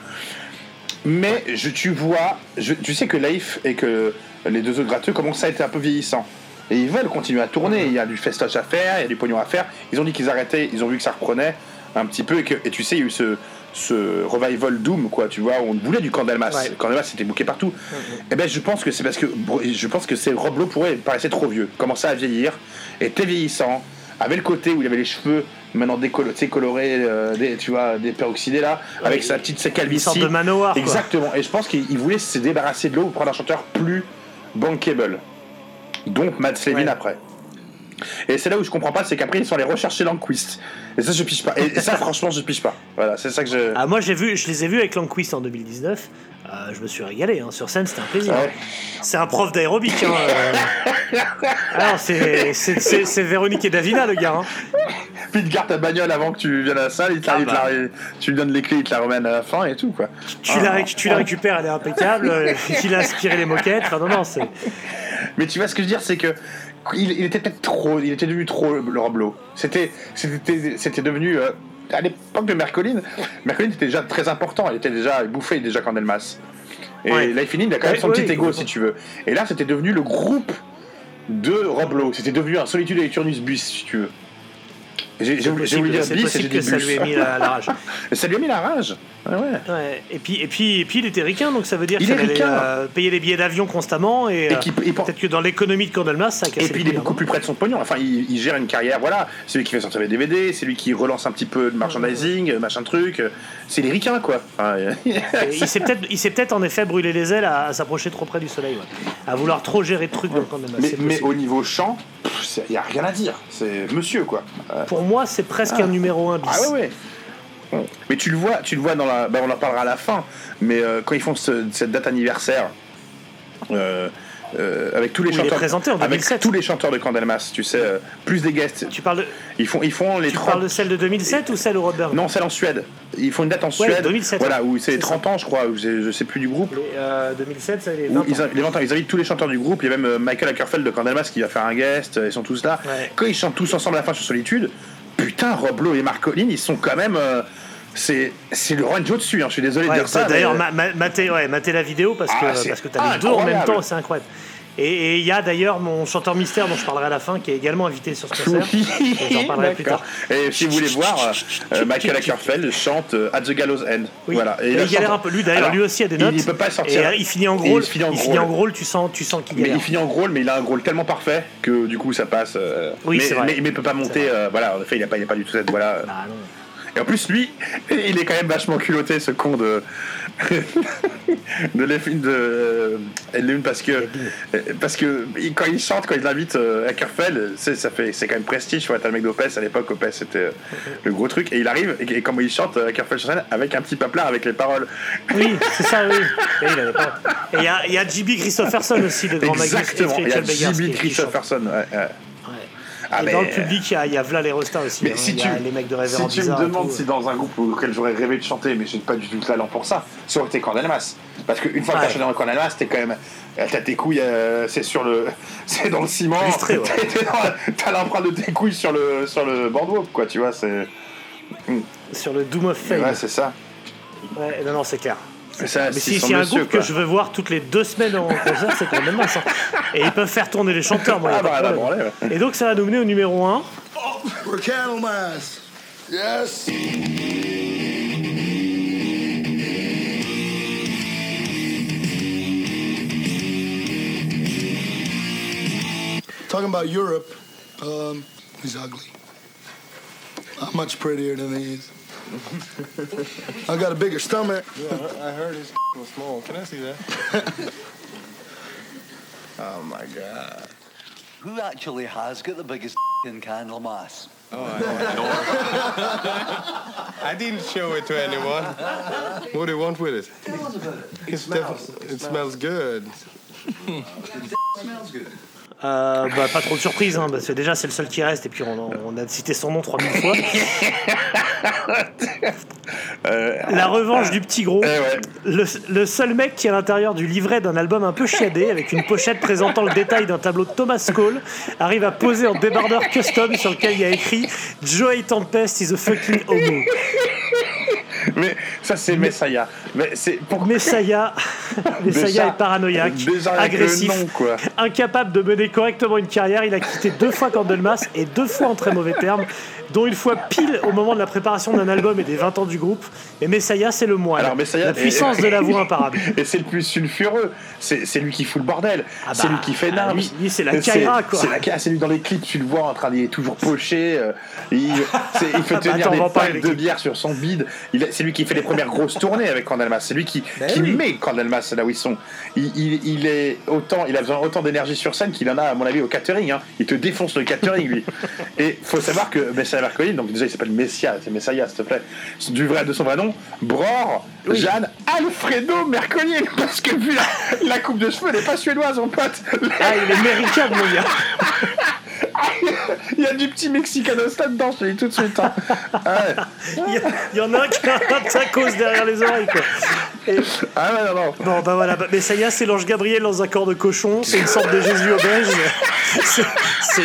Mais je, tu vois, je- tu sais que Leif et que les deux autres gratteux commencent à être un peu vieillissants. Et ils veulent continuer à tourner. Il y a du festoche à faire, il y a du pognon à faire. Ils ont dit qu'ils arrêtaient, ils ont vu que ça reprenait un petit peu. Et, que, et tu sais, il y a eu ce, ce revival Doom, quoi, tu vois, où on voulait du Candelmas. Ouais. Candelmas c'était bouqué partout. Et ben je pense que c'est parce que je pense que c'est Rob Lowe pour eux, il paraissait trop vieux, commençait à vieillir, était vieillissant, avait le côté où il avait les cheveux maintenant décolo- tu sais, coloré, euh, des, tu vois, des peroxydés là, avec sa petite sa Une calvitie. sorte de manoir. quoi. Exactement. Et je pense qu'il il voulait se débarrasser de l'eau pour prendre un chanteur plus bankable. Donc Matt Ouais. après. Et c'est là où je comprends pas, c'est qu'après ils sont allés rechercher Lanquist. Et ça je piche pas. Et, et ça [laughs] franchement je piche pas. Voilà, c'est ça que je. Ah, moi, j'ai vu, je les ai vus avec Lanquist en 2019. Euh, je me suis régalé. hein. Sur scène, c'était un plaisir. Ouais. C'est un prof d'aérobic. Hein, euh. [laughs] Alors, c'est, Véronique et Davina, le gars. hein. Puis il te garde ta bagnole avant que tu viennes à la salle, il te la- Ah il te la- bah. tu lui donnes les clés, il te la ramène à la fin et tout quoi. Tu, Ah, la, réc- tu la récupères, elle est impeccable. [laughs] euh, il a aspiré les moquettes. Enfin, non, non, c'est. Mais tu vois ce que je veux dire, c'est que il, il était peut-être trop, il était devenu trop le Rob Lowe. C'était, c'était, c'était devenu euh, à l'époque de Mercoline. Mercoline était déjà très important. Il était déjà il bouffait déjà Candelmas. Et Ouais. Life in Inde, il a quand même son ouais, petit ego, si tu veux. Et là, c'était devenu le groupe de Rob Lowe. C'était devenu un Solitude et Turnus bus, si tu veux. J'ai, voulu dire c'est bis et j'ai que dit ça lui ait mis la, la rage. [laughs] Ça lui a mis la rage. Ouais, ouais. Ouais. Et, puis, et, puis, et puis, il était ricain, donc ça veut dire Il qu'il allait euh, payer les billets d'avion constamment. Et, Et euh, peut-être que dans l'économie de Cordelmas, ça a cassé Et puis il est beaucoup hein. plus près de son pognon. Enfin, il, il gère une carrière, voilà. C'est lui qui fait sortir les DVD, c'est lui qui relance un petit peu le merchandising, machin truc. C'est les ricains, quoi. Enfin, [laughs] il s'est peut-être, il s'est peut-être en effet brûlé les ailes à, à s'approcher trop près du soleil, à vouloir trop gérer de trucs dans Cordelmas. mais, mais au niveau chant, il n'y a rien à dire. C'est monsieur, quoi. Euh, Pour moi, c'est presque un numéro 1 bis. ah ouais, ouais. Mais tu le vois, tu le vois dans la. bah, on en parlera à la fin. Mais euh, quand ils font ce- cette date anniversaire. euh, euh, avec tous les chanteurs, présenté en avec 2007. tous les chanteurs de Candelmas, tu sais, euh, plus des guests, Tu parles de, ils font, ils font les tu 30 parles de celle de 2007 ou celle au Rodberg Non, celle en Suède. Ils font une date en Suède. 2007, Voilà, où c'est c'est 30 ans, je crois, ou c'est- je sais plus du groupe. Les, euh, 2007, ça les Où 20 ils, ans. les 20 ans, ils invitent tous les chanteurs du groupe. Il y a même Michael Ackerfeld de Candelmas qui va faire un guest. Ils sont tous là. Ouais. Quand ils chantent tous ensemble à la fin sur Solitude, putain, Rob Lowe et Marc Collin, ils sont quand même. euh, c'est c'est le range au-dessus. hein, Je suis désolé de dire ça. D'ailleurs, mais- ma- ma- matez, ouais, la vidéo parce Ah, que parce que t'as les deux en même temps, c'est incroyable. Et il y a d'ailleurs mon chanteur mystère dont je parlerai à la fin qui est également invité sur ce concert. [laughs] Oui, Et J'en parlerai plus tard. Et si vous voulez voir, euh, Michael Ackerfeld chante euh, At the Gallows End. Oui. Voilà. Et il galère chante- un peu. Lui, d'ailleurs, lui aussi a des notes. Il, il peut pas sortir. Et euh, il finit en gros. il finit en gros. Tu sens, tu sens qu'il Mais galère. il finit en gros, mais il a un gros tellement parfait que du coup ça passe. euh, Oui, mais, c'est vrai. Mais, mais il peut pas monter. voilà, en effet, il a pas, il a pas du tout cette voilà. Ah non. Et en plus, lui, il est quand même vachement culotté, ce con de. [laughs] de de. euh, Lune, parce que. Parce que quand il chante, quand il l'invite euh, à Kerfel, c'est ça fait, c'est quand même prestige. Tu vois, t'as le mec d'Opès, à l'époque, Opès c'était euh, le gros truc. Et il arrive, et, comment il chante à Kerfel sur scène, avec un petit paplard avec les paroles. Oui, c'est ça, oui. Et il pas. Y a, y a J.B. Christopherson aussi, de Grand Exactement, il y a chante. Christopherson. ouais, ouais. Ouais. Ah, et mais- dans le public, il y a, y a Vla les Rostas aussi. Mais hein. si y tu, a les mecs de si tu me demandes tout. si dans un groupe auquel j'aurais rêvé de chanter, mais j'ai pas du tout le talent pour ça, ça aurait été Cornelmas. Parce qu'une fois que Ouais. t'as chanté dans Cornelmas, t'es quand même. T'as tes couilles, euh, c'est sur le. [laughs] C'est dans le ciment. Ouais. [laughs] T'as l'empreinte de tes couilles sur le, sur le boardwalk, quoi, tu vois, c'est. Sur le Doom of Fame. Ouais, c'est ça. Ouais, non, non, c'est clair. Ça, Mais si son s'il y a un groupe quoi. que je veux voir toutes les deux semaines en concert, c'est quand même mince. hein. Et ils peuvent faire tourner les chanteurs, moi. Ah, bah, branlée, ouais. Et donc, ça va nous mener au numéro 1. We're Candlemas. Yes. Talking about Europe, um, he's ugly. I'm much prettier than he is. I got a bigger stomach. I heard his [laughs] was small. Can I see that? [laughs] oh my god. Who actually has got the biggest [laughs] in Candlemas? Oh, I I, I didn't show it to anyone. What do you want with it? It It, smells. Good. It smells good. Euh, bah, pas trop de surprise, hein, parce que déjà c'est le seul qui reste, et puis on, on a cité son nom 3000 fois. [laughs] La revanche du petit gros. Eh ouais. Le, le seul mec qui est à l'intérieur du livret d'un album un peu chiadé, avec une pochette présentant le détail d'un tableau de Thomas Cole, arrive à poser en débardeur custom sur lequel il y a écrit Joey Tempest is a fucking homo. Mais ça, c'est Messiah. Mais c'est pour Messiah [laughs] Déjà- est paranoïaque, déjà agressif, nom, quoi. incapable de mener correctement une carrière. Il a quitté deux fois Candlemas et deux fois en très mauvais termes, dont une fois pile au moment de la préparation d'un album et des 20 ans du groupe. Et Messiah, c'est le moine. Alors, Messiah la puissance de la voix imparable. [laughs] Et c'est le plus sulfureux. C'est c'est lui qui fout le bordel. Ah c'est bah, lui qui fait ah, lui- lui, c'est la quoi. C'est lui dans les clips, tu le vois en train d'y toujours poché. euh, il, il [laughs] fait Ah bah, tenir attends, des de bière sur son bide. C'est lui qui fait les premières grosses tournées avec Candelmas. C'est lui qui, Ben qui oui. met Candelmas là où ils sont. Il, il- il est autant, il a besoin autant d'énergie sur scène qu'il en a, à mon avis, au catering. hein. Il te défonce le catering, lui. [laughs] Et faut savoir que Messiah Mercolin, donc déjà il s'appelle Messia, c'est Messiah, s'il te plaît. Du vrai, de son vrai nom, Bror Jeanne Alfredo Mercolin. Parce que vu la, la coupe de cheveux, elle est pas suédoise, mon pote. Ah, il est américain, mon gars. [laughs] Il y a du petit mexicanos là-dedans, je te dis tout de suite. hein. Ah ouais. Il y, a- il y en a un qui a un tacos derrière les oreilles, quoi. Et- Ah ouais, non, non. Bon, bah voilà, bah, Messiah, c'est l'ange Gabriel dans un corps de cochon, c'est une sorte de Jésus au belge.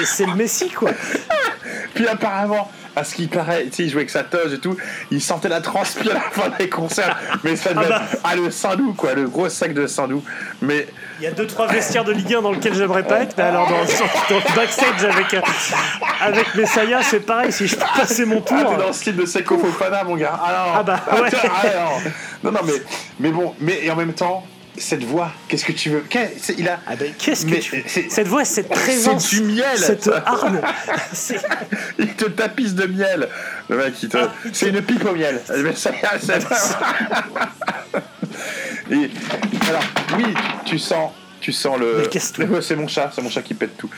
C'est le Messie, quoi. Puis apparemment, à ce qui paraît, tu sais, il jouait avec sa toge et tout, il sentait la transpi à la fin des concerts. Mais ça devait Ah bah. ah, le Sindou, quoi, le gros sac de Sindou. Mais Il y a deux trois vestiaires de Ligue 1 dans lesquels j'aimerais pas être, mais alors dans, dans le backstage avec, euh, avec Messiah, c'est pareil, si je peux passer mon tour. ah, t'es dans le style de Seko Fofana, mon gars. Ah non. Ah bah, [laughs] ouais. Ah, non. non, non, mais, mais bon, mais et en même temps, cette voix, qu'est-ce que tu veux? Qu'est- c'est- Il a. Ah ben, qu'est-ce que tu... c'est- Cette voix, cette présence, C'est du miel. cette [laughs] c'est- Il te tapisse de miel. Le mec, il te... Ah, c'est une pipe au miel. [laughs] [laughs] Et, alors, oui, tu sens, tu sens le. Qu'est-ce C'est mon chat, c'est mon chat qui pète tout.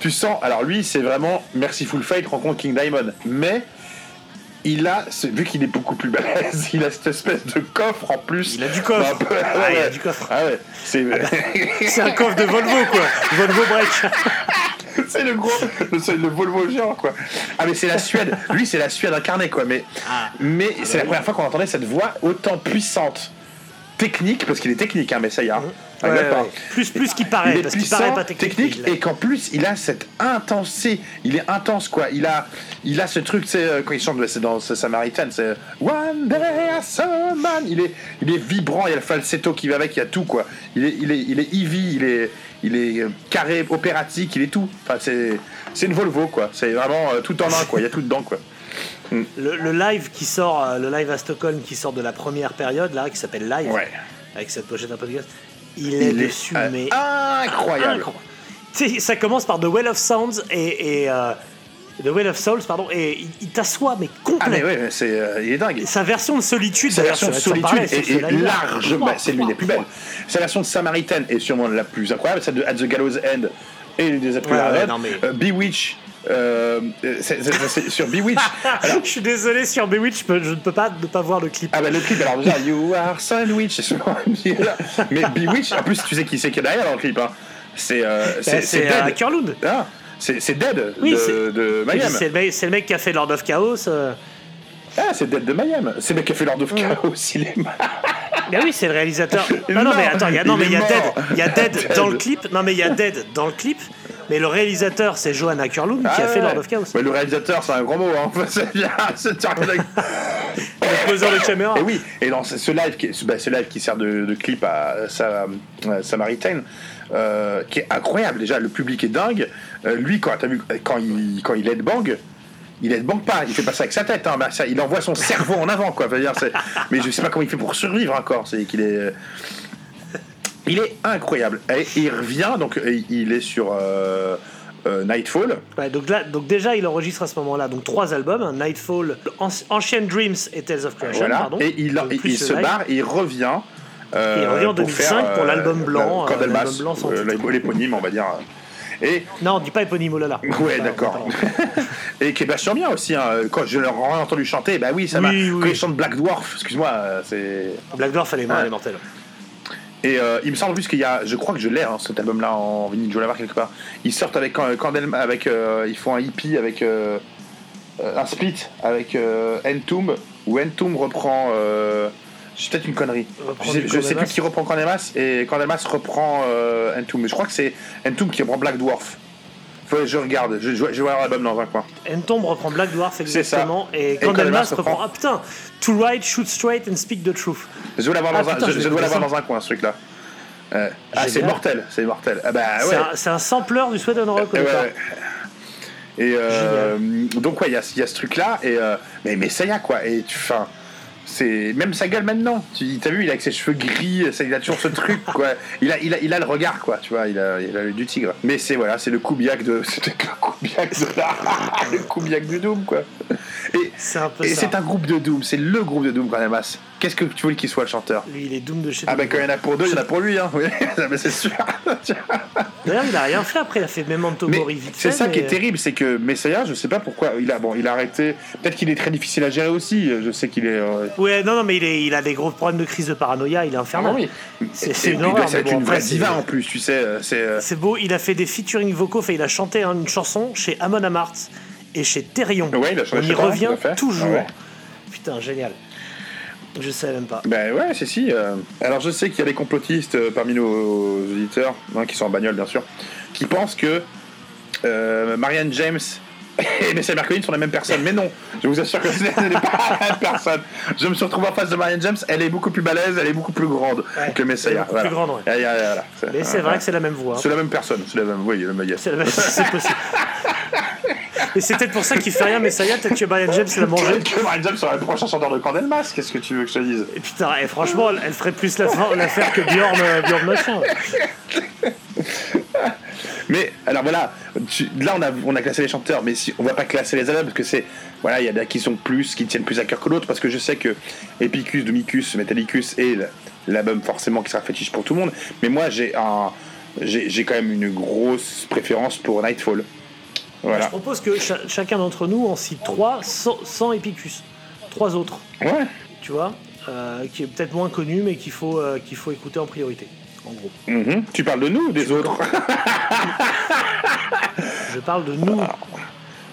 Tu sens. Alors lui, c'est vraiment Merciful Fate rencontre King Diamond, mais il a, vu qu'il est beaucoup plus balèze, il a cette espèce de coffre en plus. Il a du coffre. Un peu- Ah, ouais, il a du coffre. Ah ouais, c'est. c'est un coffre de Volvo, quoi. Volvo Break. [laughs] c'est le gros, le, c'est le Volvo géant quoi. Ah mais c'est la Suède. Lui c'est la Suède incarnée quoi. Mais Ah. mais c'est la première fois qu'on entendait cette voix autant puissante, technique parce qu'il est technique hein, mais ça y a. Ouais. Plus, plus qu'il paraît, Il est parce qu'il puissant, paraît pas technique. et qu'en plus il a cette intensité, il est intense quoi. Il a, il a ce truc, c'est quand il chante, c'est dans Samaritan, c'est One Day I Saw a Man. Il est, il est vibrant, il y a le falsetto qui va avec, il y a tout quoi. Il est, il est, il est heavy, il est, il est euh, carré, opératique, il est tout. Enfin c'est, c'est une Volvo quoi. C'est vraiment euh, tout en un quoi. Il y a tout dedans quoi. Le, le live qui sort, euh, le live à Stockholm qui sort de la première période, là, qui s'appelle Live, Ouais. avec cette pochette un peu dégueulasse, il est Il est, dessus, euh, mais incroyable. Sais, ça commence par The Well of Sounds et, et euh, The Well of Souls, pardon, et il, il t'assoit, mais Ah complètement. mais ouais, c'est, euh, il est dingue. Sa version de solitude, Sa version de solitude est, est large, c'est l'une des plus belles. Sa version de Samaritan est sûrement la plus incroyable, celle de At the Gallows End et des plus Ouais, ouais, mais- Bewitch, euh, c'est- c'est- c'est sur Bewitch. alors, [laughs] Je suis désolé sur Bewitch, je, ne peux pas ne pas voir le clip. ah bah le clip, alors déjà, You are sandwich, c'est souvent Mais Bewitch, en plus, tu sais qui c'est qui est derrière dans le clip. Hein. C'est euh, c'est- c'est c'est euh, Dead. Kurlund. Ah, c'est c'est Dead Oui, de, c'est- de Mayhem. C'est le, mec- c'est le mec qui a fait Lord of Chaos. euh. Ah, c'est Dead de Mayhem. C'est le mec qui a fait Lord of Chaos, il est. Ben oui, c'est le réalisateur. [laughs] Non, mais attends, il y a, non, mais il y a Dead, il y a Dead Dead. [laughs] dans le clip. Non, mais il y a Dead dans le clip. Mais le réalisateur, c'est Johanna Kurlund qui a Ah fait. Lord of Chaos. Mais le réalisateur, c'est un grand mot. Hein. [laughs] [laughs] Le poseur de caméra. Et oui, et dans ce, live, qui, ce, bah, ce live qui sert de, de clip à, sa, à Samaritain, euh, qui est incroyable. Déjà, le public est dingue. Euh, lui, quand, t'as vu, quand il, quand il headbang, il headbang pas, il fait pas ça avec sa tête. Hein, bah, ça, il envoie son cerveau en avant, quoi. Dire, mais je sais pas comment il fait pour survivre encore. C'est qu'il est. Il est incroyable. Et il revient, donc il est sur euh, euh, Nightfall. Ouais, donc, là, donc déjà, il enregistre à ce moment-là donc trois albums hein, Nightfall, An- Ancient Dreams et Tales of Creation. Voilà. pardon. et il, se live. barre et il revient. euh, Et il revient en pour 2005 faire, pour l'album blanc, l'éponyme, on va dire. Et Non, on dit pas éponyme, oh là là. ouais, d'accord. [laughs] et qui est vachement bien aussi. hein. Quand je l'ai entendu chanter, bah oui, ça m'a. Oui, oui. Quand il chante Black Dwarf, excuse-moi, c'est. Black Dwarf, elle est, Ouais. elle est mortelle. Et euh, il me semble en plus qu'il y a, je crois que je l'ai, hein, cet album-là en vinyle, je l'avoir quelque part. Ils sortent avec Candel, avec, euh, ils font un hippie avec euh, un split avec Entomb, où Entomb reprend, c'est peut-être une connerie. Je sais, je sais plus qui reprend Candelmas et Candelmas reprend Entomb. Mais je crois que c'est Entomb qui reprend Black Dwarf. Faut je regarde, je, je, je voir l'album dans un coin. Entomb reprend Black Dwarf exactement et Candlemas reprend. Ah putain To write, shoot straight and speak the truth. Je dois l'avoir Ah, dans, je, je dois l'avoir dans un coin, ce truc-là. Euh, ah, c'est mortel, c'est mortel. Ah bah ouais. C'est un- un, sampler du Sweden Rock au Ouais, départ. ouais. Et euh, donc ouais, il y a, il y a ce truc-là. Et euh, mais mais ça y a quoi. Et tu, enfin, c'est même sa gueule maintenant. Tu t'as vu, il a avec ses cheveux gris, il a toujours ce truc quoi. Il a, il a, il a le regard quoi. Tu vois, il a, il a du tigre. Mais c'est voilà, c'est le Kubiak de, [laughs] c'était le Kubiak de la, le du Doom quoi. Et C'est un peu et ça. c'est un groupe de Doom, c'est le groupe de Doom quand même. As. Qu'est-ce que tu veux qu'il soit le chanteur Lui, il est Doom de chez Ah bah quand il y en a pour deux, il y en a pour lui hein. Oui, [laughs] mais c'est sûr. [laughs] D'ailleurs, il a rien fait après. Il a fait Memento Mori vite c'est fait, ça qui est terrible, c'est que Messiah, je sais pas pourquoi, il a bon, il a arrêté. Peut-être qu'il est très difficile à gérer aussi. Je sais qu'il est. euh, Ouais, non, non, mais il, est, il a des gros problèmes de crise de paranoïa. Il est infernal. Ah oui. C'est c'est une horreur. Être bon, une vraie c'est- diva en plus, tu sais. euh, C'est. euh, C'est beau. Il a fait des featuring vocaux. Enfin, il a chanté hein, une chanson chez Amon Amarth et chez Therion. Ouais, il a chanté On y revient fait. toujours. Ah. Putain, génial. Je sais même pas. Ben ouais, c'est si. euh. Alors je sais qu'il y a des complotistes euh, parmi nos auditeurs, hein, qui sont en bagnole bien sûr, qui pensent que euh, Marianne James [laughs] et Messiah Mercury sont la même personne. Mais non, je vous assure que ce n'est pas la même personne. Je me suis retrouvé en face de Marianne James, elle est beaucoup plus balèze, elle est beaucoup plus grande Ouais, que Messiah. beaucoup plus grande, ouais. Et, et, et, voilà. Mais c'est vrai que c'est la même voix. C'est la même personne, c'est la même, oui, le meilleur. C'est la même- [laughs] c'est possible. Et c'est peut-être pour ça qu'il fait rien, mais ça y est, peut-être que Brian James l'a mangé. Peut-être que Marianne James serait le prochain chanteur de Candelmas, qu'est-ce que tu veux que je te dise? Et putain, et franchement, elle, ferait plus l'affaire que Bjorn, euh, Bjorn machin. Mais alors voilà, tu- là on a, on a classé les chanteurs, mais si, on va pas classer les albums parce que c'est voilà, il y a des qui sont plus, qui tiennent plus à cœur que l'autre parce que je sais que Epicus, Domicus, Metallicus est l'album forcément qui sera fétiche pour tout le monde. Mais moi j'ai un, j'ai j'ai quand même une grosse préférence pour Nightfall. Je propose que cha- chacun d'entre nous en cite trois sans, sans Epicus. Trois autres. Ouais. Tu vois euh, Qui est peut-être moins connu, mais qu'il faut, euh, qu'il faut écouter en priorité. En gros. Mhm. Tu parles de nous ou des autres? [laughs] Je parle de nous.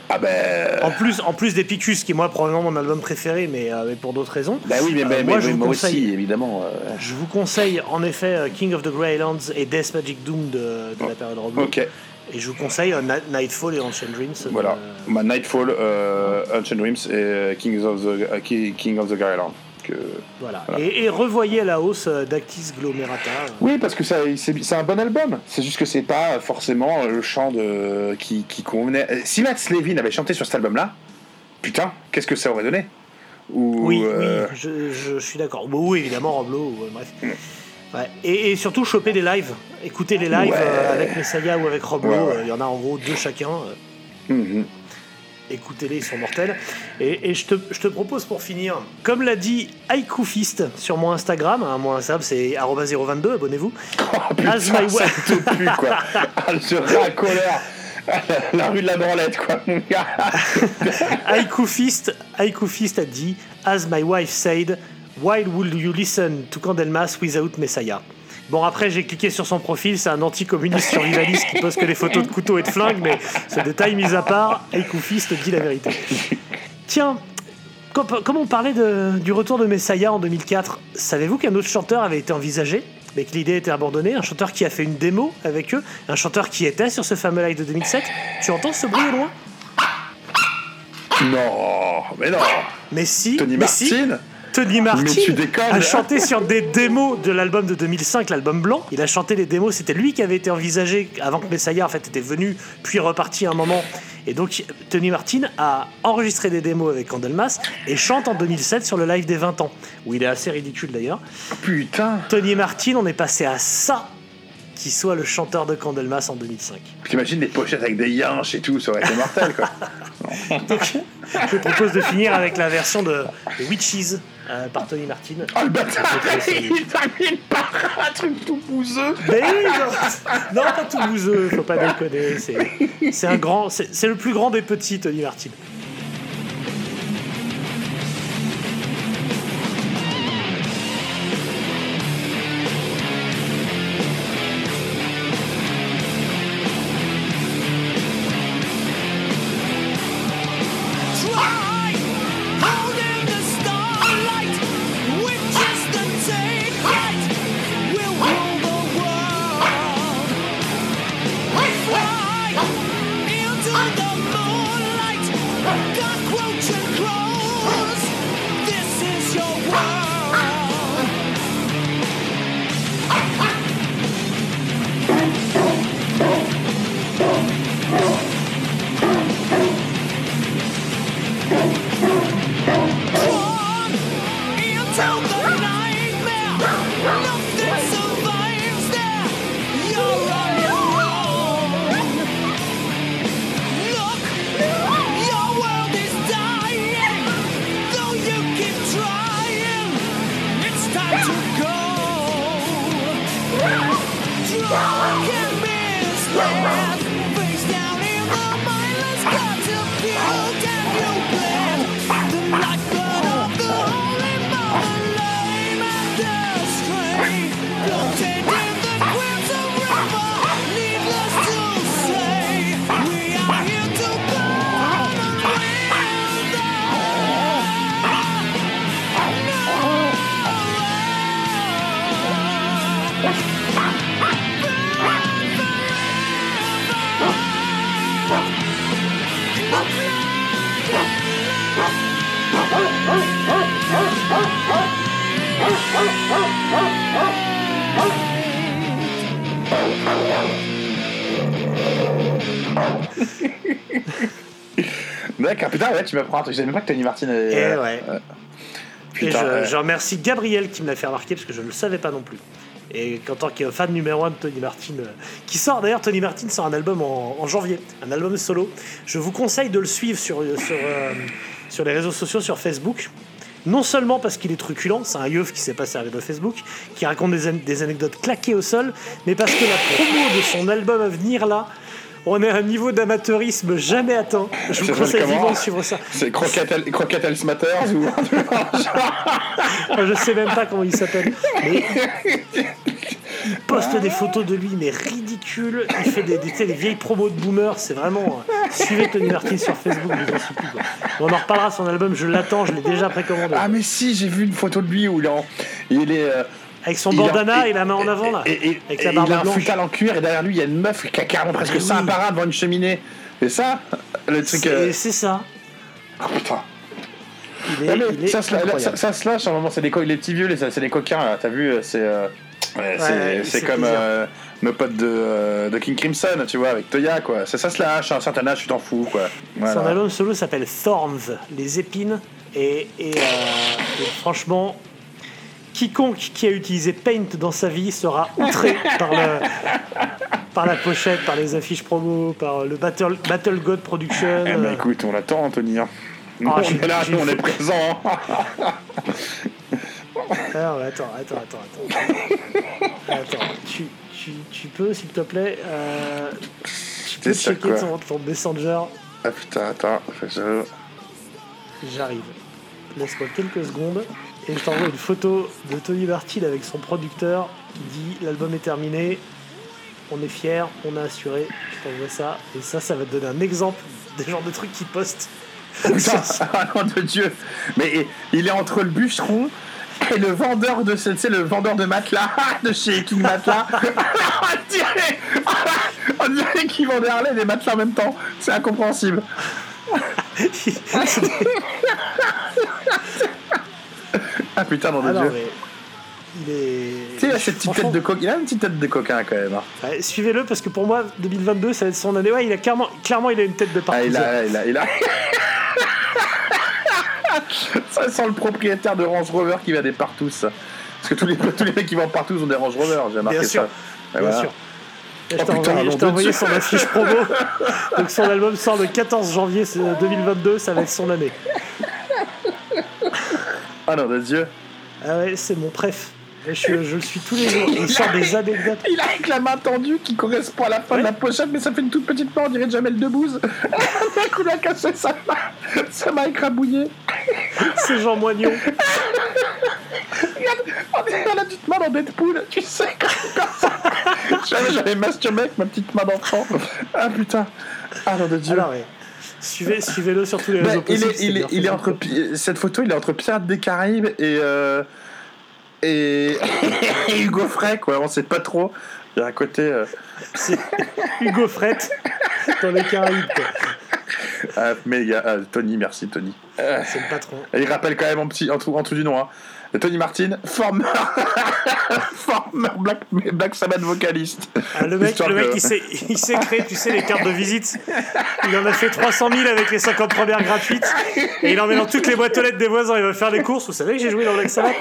Ah ben. En plus, en plus d'Epicus, qui est moi probablement mon album préféré, mais, euh, mais pour d'autres raisons. Bah oui, mais, Euh, mais- moi, mais- je vous moi conseille- aussi évidemment. euh, Je vous conseille en effet euh, King of the Greylands et Death Magic Doom de, de la période Rock. Ok. Et je vous conseille euh, Night- Nightfall et Ancient Dreams. de- Voilà. Bah, Nightfall, euh, Ancient Dreams et euh, Kings of the euh, Ki- King of the. Que... Voilà. Voilà. Et, et revoyez la hausse euh, d'Actis Glomerata. Oui, parce que c'est un bon album. C'est juste que c'est pas forcément le chant de, qui, qui convenait. Euh, Si Matt Levin avait chanté sur cet album-là, putain, qu'est-ce que ça aurait donné? Ou, Oui, euh, oui, je, je suis d'accord. Bon, oui, évidemment, Roblo, euh, bref. Mm. Ouais. Et, et surtout, choper des lives. Écouter les lives Ouais. euh, avec Messiah ou avec Roblo. Ouais. euh, Il y en a en gros deux chacun. euh, mhm. Écoutez-les, ils sont mortels. Et, et je, te, je te propose pour finir, comme l'a dit Haiku Fist sur mon Instagram, hein, mon Instagram c'est arroba 022, abonnez-vous. [laughs] Oh, putain, As my ça tout pue, quoi. [laughs] Ah, racoleur. La rue de la branlette, quoi, mon gars. Haiku Fist, Haiku Fist a dit As my wife said, why would you listen to Candlemas without Messiah? Bon, après, j'ai cliqué sur son profil, c'est un anticommuniste survivaliste qui poste que des photos de couteaux et de flingues, mais ce détail mis à part, Haiku Fist dit la vérité. Tiens, comme, on parlait de- du retour de Messiah en 2004, savez-vous qu'un autre chanteur avait été envisagé mais que l'idée était abandonnée, un chanteur qui a fait une démo avec eux, un chanteur qui était sur ce fameux live de 2007. Tu entends ce bruit au loin? Non, mais non. Mais si, Tony mais si. Tony Martin a chanté sur des démos de l'album de 2005, l'album blanc. Il a chanté les démos, c'était lui qui avait été envisagé avant que Messiah en fait était venu, puis reparti un moment. Et donc Tony Martin a enregistré des démos avec Candlemas et chante en 2007 sur le live des 20 ans, où il est assez ridicule d'ailleurs. Putain. Tony Martin, on est passé à ça qui soit le chanteur de Candlemas en 2005. T'imagines des pochettes avec des yinches et tout, ça aurait été mortel, quoi. [laughs] Donc, je propose de finir avec la version de, de Witches euh, par Tony Martin. Oh le bâtard Il termine par un truc tout bouseux Mais oui, non, non, pas tout bouseux, faut pas déconner. C'est, un grand, c'est le plus grand des petits, Tony Martin. To the nightmare. Nothing [laughs] D'accord, putain, ouais, tu m'apprends un truc. Je savais même pas que Tony Martin avait. Eh euh, ouais. euh, Et je, ouais. je remercie Gabriel qui me l'a fait remarquer parce que je ne le savais pas non plus. Et qu'en tant que fan numéro 1 de Tony Martin, euh, qui sort d'ailleurs, Tony Martin sort un album en, en janvier, un album solo. Je vous conseille de le suivre sur, sur, euh, sur les réseaux sociaux, sur Facebook. Non seulement parce qu'il est truculent, c'est un yeuf qui s'est pas servi de Facebook, qui raconte des, an- des anecdotes claquées au sol, mais parce que la promo de son album à venir là, on est à un niveau d'amateurisme jamais atteint. Je vous conseille vivement de suivre ça. C'est Crocatel Crocatel Matters ou. Je sais même pas comment il s'appelle. Mais il [laughs] poste des photos de lui, mais ridicules. Il fait des, vieilles promos de boomer. C'est vraiment. euh, suivez Tony Martin sur Facebook, je vous en supplie. quoi. On en reparlera son album, je l'attends, je l'ai déjà précommandé. Ah, mais si, j'ai vu une photo de lui où il est. en- Il est euh, Avec son bandana et la main en avant là. Et, Avec la barbe il a un futal en cuir et derrière lui il y a une meuf qui a carrément presque ça oui. devant une cheminée. C'est ça le truc. C'est euh, ça. Ah putain. Il est, mais ça, se, ça, se lâche à un moment, c'est des les petits vieux, c'est des coquins là, t'as vu, c'est euh, ouais, c'est- ouais, c'est c'est comme euh, nos potes de, euh, de King Crimson, tu vois, avec Toya quoi. Ça, ça se lâche, à un certain âge, tu t'en fous quoi. Voilà. Son album solo s'appelle Thorns, les épines. Et, et, euh, et franchement, quiconque qui a utilisé Paint dans sa vie sera outré [laughs] par, le, par la pochette, par les affiches promo, par le Battle, Battle God Production. Eh ben écoute, on l'attend Anthony. Hein. Nous, Ah, on est là, nous on est présents. Ah ouais, attends, attends, attends, attends. Attends, tu, tu, tu peux, s'il te plaît, euh, tu peux checker ton, ton Messenger. ah putain, attends, je... J'arrive. Laisse-moi quelques secondes et je t'envoie une photo de Tony Martin avec son producteur qui dit l'album est terminé, on est fiers, on a assuré. Je t'envoie ça et ça, ça va te donner un exemple des genres de trucs qu'il poste. [laughs] Ah [laughs] nom de Dieu. Mais il est entre le bûcheron et le vendeur de tu sais, le vendeur de matelas [laughs] de chez King Matelas. on dirait, on dirait qu'ils vendaient Harley des matelas en même temps. C'est incompréhensible. Ah putain, de Alors, Dieu. mais il est. Tu sais, il a cette petite tête de coquin. Il a une petite tête de coquin quand même. hein. Ouais, Suivez-le parce que pour moi, 2022, ça va être son année. Ouais, il a clairement, clairement il a une tête de Ah, il partisan. a, il a, il a. [laughs] ça sent le propriétaire de Range Rover qui va des partout ça. Parce que tous les, [laughs] tous les mecs qui vont partout ont des Range Rover, j'ai remarqué Bien sûr, ça. Bien voilà. sûr. Oh je t'ai putain, envoyé, envoyé son affiche promo. [laughs] Donc son album sort le 14 janvier c'est 2022, ça va être son année. Ah non, de Dieu. Ah ouais, c'est mon préf. Je, je le suis tous les jours. Il sort des anecdotes. Il a avec la main tendue qui correspond à la fin de la pochette, mais ça fait une toute petite main, on dirait Jamel Debbouze. [laughs] Un coup, il a cassé sa main. Ça m'a écrabouillé. C'est Jean Moignon. Regarde, on dirait la petite main dans Deadpool, tu sais, comme, ça. [laughs] J'avais masturbé avec ma petite main d'enfant. Ah putain. Ah non, de Dieu. Alors, ouais. Suivez, suivez-le sur tous les Bah, réseaux il possibles. est, c'est il est, il entre cette photo, il est entre Pirates des Caraïbes et euh, et, [coughs] et Hugo Frey quoi. On sait pas trop. Il y a un côté. euh, C'est Hugo Frette dans les Caraïbes. quoi. ah, mais il y a ah, Tony, merci Tony. Euh, C'est le patron. il rappelle quand même en petit en dessous du nom. Hein. Tony Martin, former, [laughs] former Black, Black Sabbath vocaliste. Ah, le mec, le mec que- il, s'est, créé, tu sais, les cartes de visite. Il en a fait 300 000 avec les 50 premières gratuites. Et il en met dans toutes les boîtes aux lettres des voisins. Il va faire les courses. Vous savez que j'ai joué dans Black Sabbath?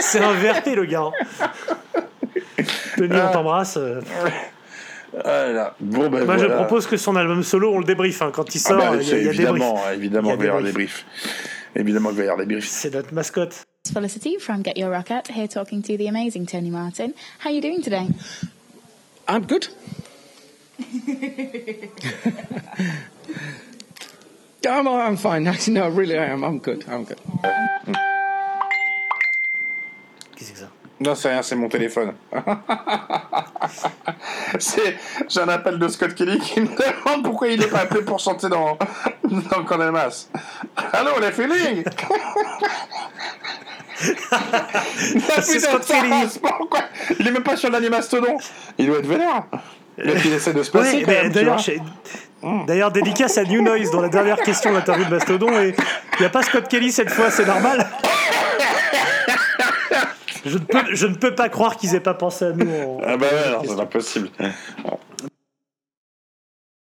C'est, un le gars. Tony, on t'embrasse. euh. Voilà. Bon, ben Moi, je voilà. propose que son album solo, on le débrief. hein. Quand il Ah sort, bah, il y a, il y a évidemment, évidemment, Il va y avoir des des briefs. Évidemment qu'il va y avoir des briefs. C'est notre mascotte. It's Felicity from Get Your Rock Out, here talking to the amazing Tony Martin. How are you doing today? I'm good. [laughs] I'm, I'm fine. Actually, [laughs] no, really, I am. I'm good. I'm good. Mm. Non, c'est rien, c'est mon téléphone. [laughs] c'est, j'ai un appel de Scott Kelly qui me demande pourquoi il n'est pas appelé pour chanter dans, dans Condemas. Allô, les feelings? [laughs] C'est Scott Kelly. pourquoi Il est même pas sur l'animastodon. Il doit être vénère. Le mec, il essaie de se passer Ouais, quand mais même, tu d'ailleurs, vois. d'ailleurs, dédicace à New Noise dans la dernière question de l'interview de Mastodon. Et il n'y a pas Scott Kelly cette fois, c'est normal. [laughs] Je ne, peux, je ne peux pas croire qu'ils aient pas pensé à nous. en- Ah bah ouais, c'est impossible.